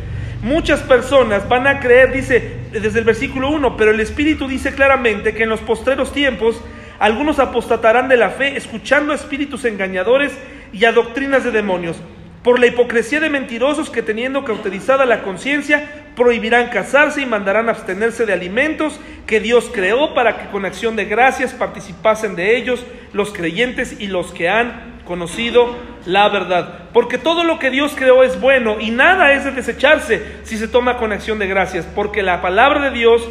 Muchas personas van a creer, dice desde el versículo 1, pero el Espíritu dice claramente que en los postreros tiempos algunos apostatarán de la fe, escuchando a espíritus engañadores y a doctrinas de demonios. Por la hipocresía de mentirosos que teniendo cauterizada la conciencia, prohibirán casarse y mandarán abstenerse de alimentos que Dios creó para que con acción de gracias participasen de ellos los creyentes y los que han conocido la verdad. Porque todo lo que Dios creó es bueno y nada es de desecharse si se toma con acción de gracias, porque la palabra de Dios,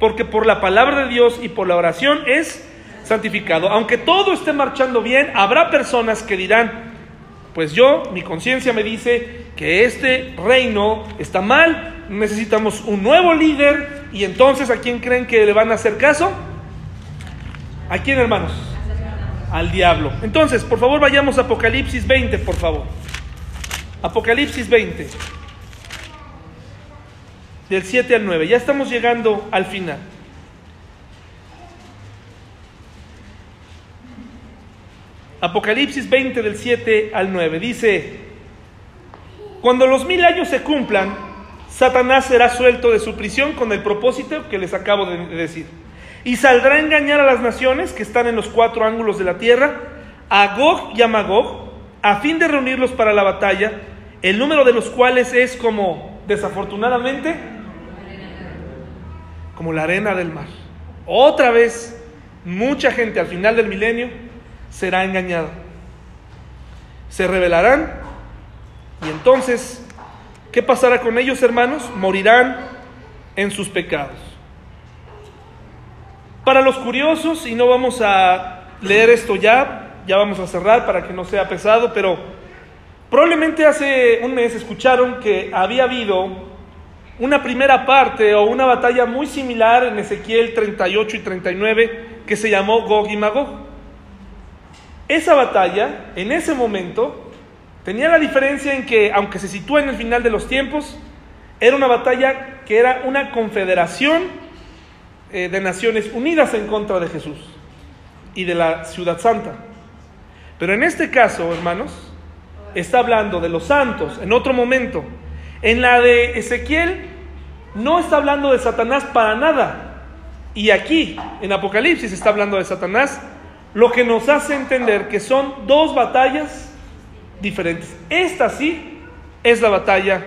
porque por la palabra de Dios y por la oración es santificado. Aunque todo esté marchando bien, habrá personas que dirán, pues yo, mi conciencia me dice que este reino está mal, necesitamos un nuevo líder y entonces ¿a quién creen que le van a hacer caso? ¿A quién hermanos? Al diablo. Entonces, por favor vayamos a Apocalipsis 20, por favor. Apocalipsis 20. Del 7 al 9. Ya estamos llegando al final. Apocalipsis 20 del 7 al 9 dice, cuando los mil años se cumplan, Satanás será suelto de su prisión con el propósito que les acabo de decir. Y saldrá a engañar a las naciones que están en los cuatro ángulos de la tierra, a Gog y a Magog, a fin de reunirlos para la batalla, el número de los cuales es como, desafortunadamente, como la arena del mar. Otra vez, mucha gente al final del milenio será engañado. Se rebelarán y entonces, ¿qué pasará con ellos, hermanos? Morirán en sus pecados. Para los curiosos, y no vamos a leer esto ya, ya vamos a cerrar para que no sea pesado, pero probablemente hace un mes escucharon que había habido una primera parte o una batalla muy similar en Ezequiel 38 y 39 que se llamó Gog y Magog. Esa batalla, en ese momento, tenía la diferencia en que, aunque se sitúa en el final de los tiempos, era una batalla que era una confederación eh, de naciones unidas en contra de Jesús y de la ciudad santa. Pero en este caso, hermanos, está hablando de los santos en otro momento. En la de Ezequiel no está hablando de Satanás para nada. Y aquí, en Apocalipsis, está hablando de Satanás lo que nos hace entender que son dos batallas diferentes. Esta sí es la batalla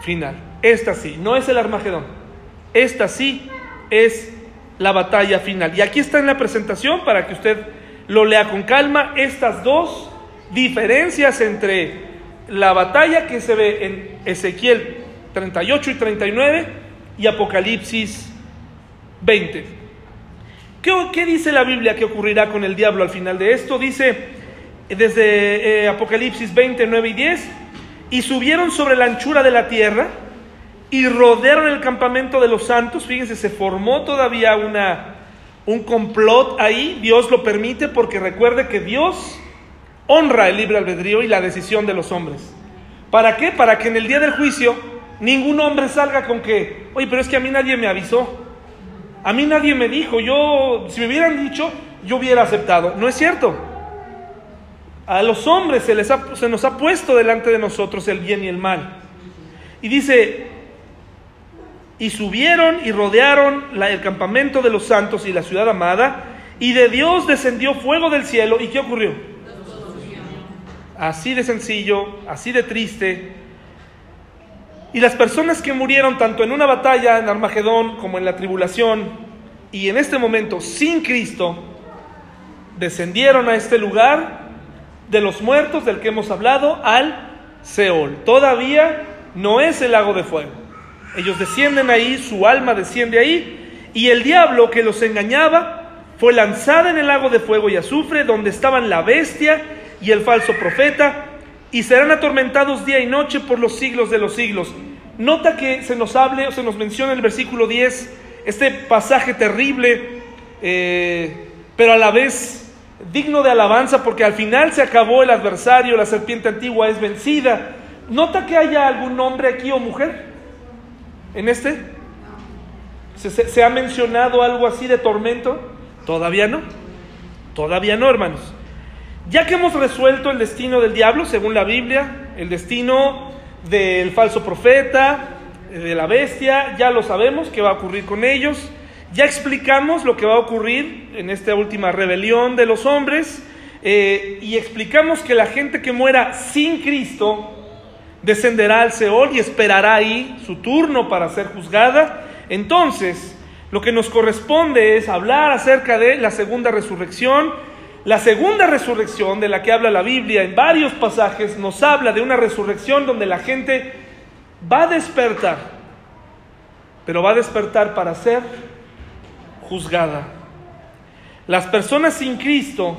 final. Esta sí, no es el Armagedón. Esta sí es la batalla final. Y aquí está en la presentación para que usted lo lea con calma estas dos diferencias entre la batalla que se ve en Ezequiel 38 y 39 y Apocalipsis 20. ¿Qué, dice la Biblia que ocurrirá con el diablo al final de esto? Dice desde eh, Apocalipsis 20, 9 y 10, y subieron sobre la anchura de la tierra y rodearon el campamento de los santos. Fíjense, se formó todavía una, un complot ahí, Dios lo permite porque recuerde que Dios honra el libre albedrío y la decisión de los hombres. ¿Para qué? Para que en el día del juicio ningún hombre salga con que, oye, pero es que a mí nadie me avisó. A mí nadie me dijo, yo, si me hubieran dicho, yo hubiera aceptado. No es cierto. A los hombres se, les se nos ha puesto delante de nosotros el bien y el mal. Y dice, y subieron y rodearon el campamento de los santos y la ciudad amada, Y de Dios descendió fuego del cielo. ¿Y qué ocurrió? Así de sencillo, así de triste. Y las personas que murieron tanto en una batalla en Armagedón como en la tribulación y en este momento sin Cristo, descendieron a este lugar de los muertos del que hemos hablado al Seol. Todavía no es el lago de fuego. Ellos descienden ahí, su alma desciende ahí, y el diablo que los engañaba fue lanzada en el lago de fuego y azufre, donde estaban la bestia y el falso profeta, y serán atormentados día y noche por los siglos de los siglos. Nota que se nos hable o se nos menciona en el versículo 10 este pasaje terrible, eh, pero a la vez digno de alabanza, porque al final se acabó el adversario, la serpiente antigua es vencida. Nota que haya algún hombre aquí o mujer en este. ¿Se, ha mencionado algo así de tormento? Todavía no. Todavía no, hermanos. Ya que hemos resuelto el destino del diablo, según la Biblia, el destino del falso profeta, de la bestia, ya lo sabemos qué va a ocurrir con ellos. Ya explicamos lo que va a ocurrir en esta última rebelión de los hombres eh, y explicamos que la gente que muera sin Cristo descenderá al Seol y esperará ahí su turno para ser juzgada. Entonces, lo que nos corresponde es hablar acerca de la segunda resurrección. La segunda resurrección de la que habla la Biblia en varios pasajes nos habla de una resurrección donde la gente va a despertar, pero va a despertar para ser juzgada. Las personas sin Cristo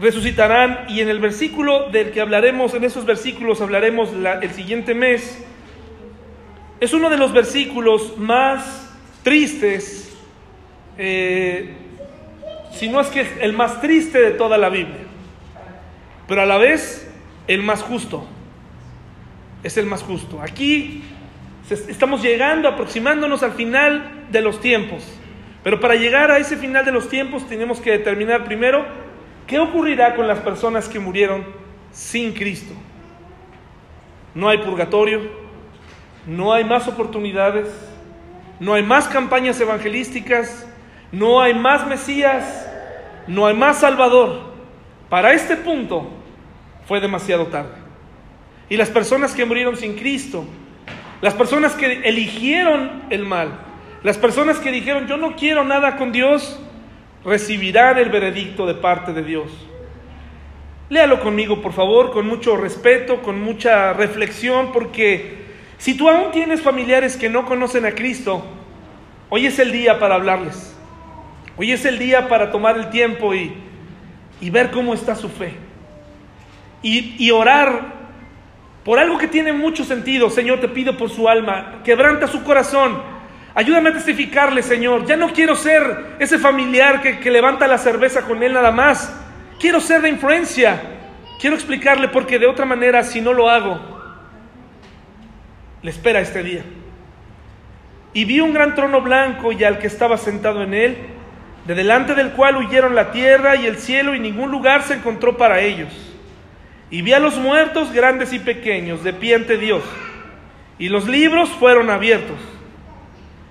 resucitarán y en el versículo del que hablaremos, en esos versículos hablaremos el siguiente mes, es uno de los versículos más tristes, eh, si no es que es el más triste de toda la Biblia, pero a la vez el más justo. Es el más justo. Aquí estamos llegando, aproximándonos al final de los tiempos. Pero para llegar a ese final de los tiempos tenemos que determinar primero qué ocurrirá con las personas que murieron sin Cristo. No hay purgatorio, no hay más oportunidades, no hay más campañas evangelísticas, no hay más Mesías, no hay más Salvador. Para este punto fue demasiado tarde. Y las personas que murieron sin Cristo, las personas que eligieron el mal, las personas que dijeron yo no quiero nada con Dios, recibirán el veredicto de parte de Dios. Léalo conmigo, por favor, con mucho respeto, con mucha reflexión, porque si tú aún tienes familiares que no conocen a Cristo, hoy es el día para hablarles. Hoy es el día para tomar el tiempo y, ver cómo está su fe. Y, y orar por algo que tiene mucho sentido. Señor, te pido por su alma, quebranta su corazón. Ayúdame a testificarle, Señor. Ya no quiero ser ese familiar que, que levanta la cerveza con él nada más. Quiero ser de influencia. Quiero explicarle porque de otra manera, si no lo hago, le espera este día. Y vi un gran trono blanco y al que estaba sentado en él, de delante del cual huyeron la tierra y el cielo y ningún lugar se encontró para ellos. Y vi a los muertos grandes y pequeños de pie ante Dios. Y los libros fueron abiertos.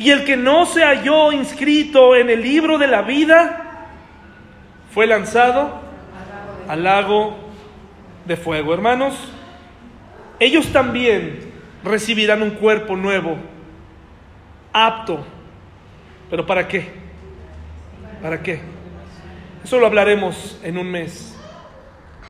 Y el que no se halló inscrito en el libro de la vida fue lanzado al lago de fuego. Hermanos, ellos también recibirán un cuerpo nuevo, apto. ¿Pero para qué? ¿Para qué? Eso lo hablaremos en un mes.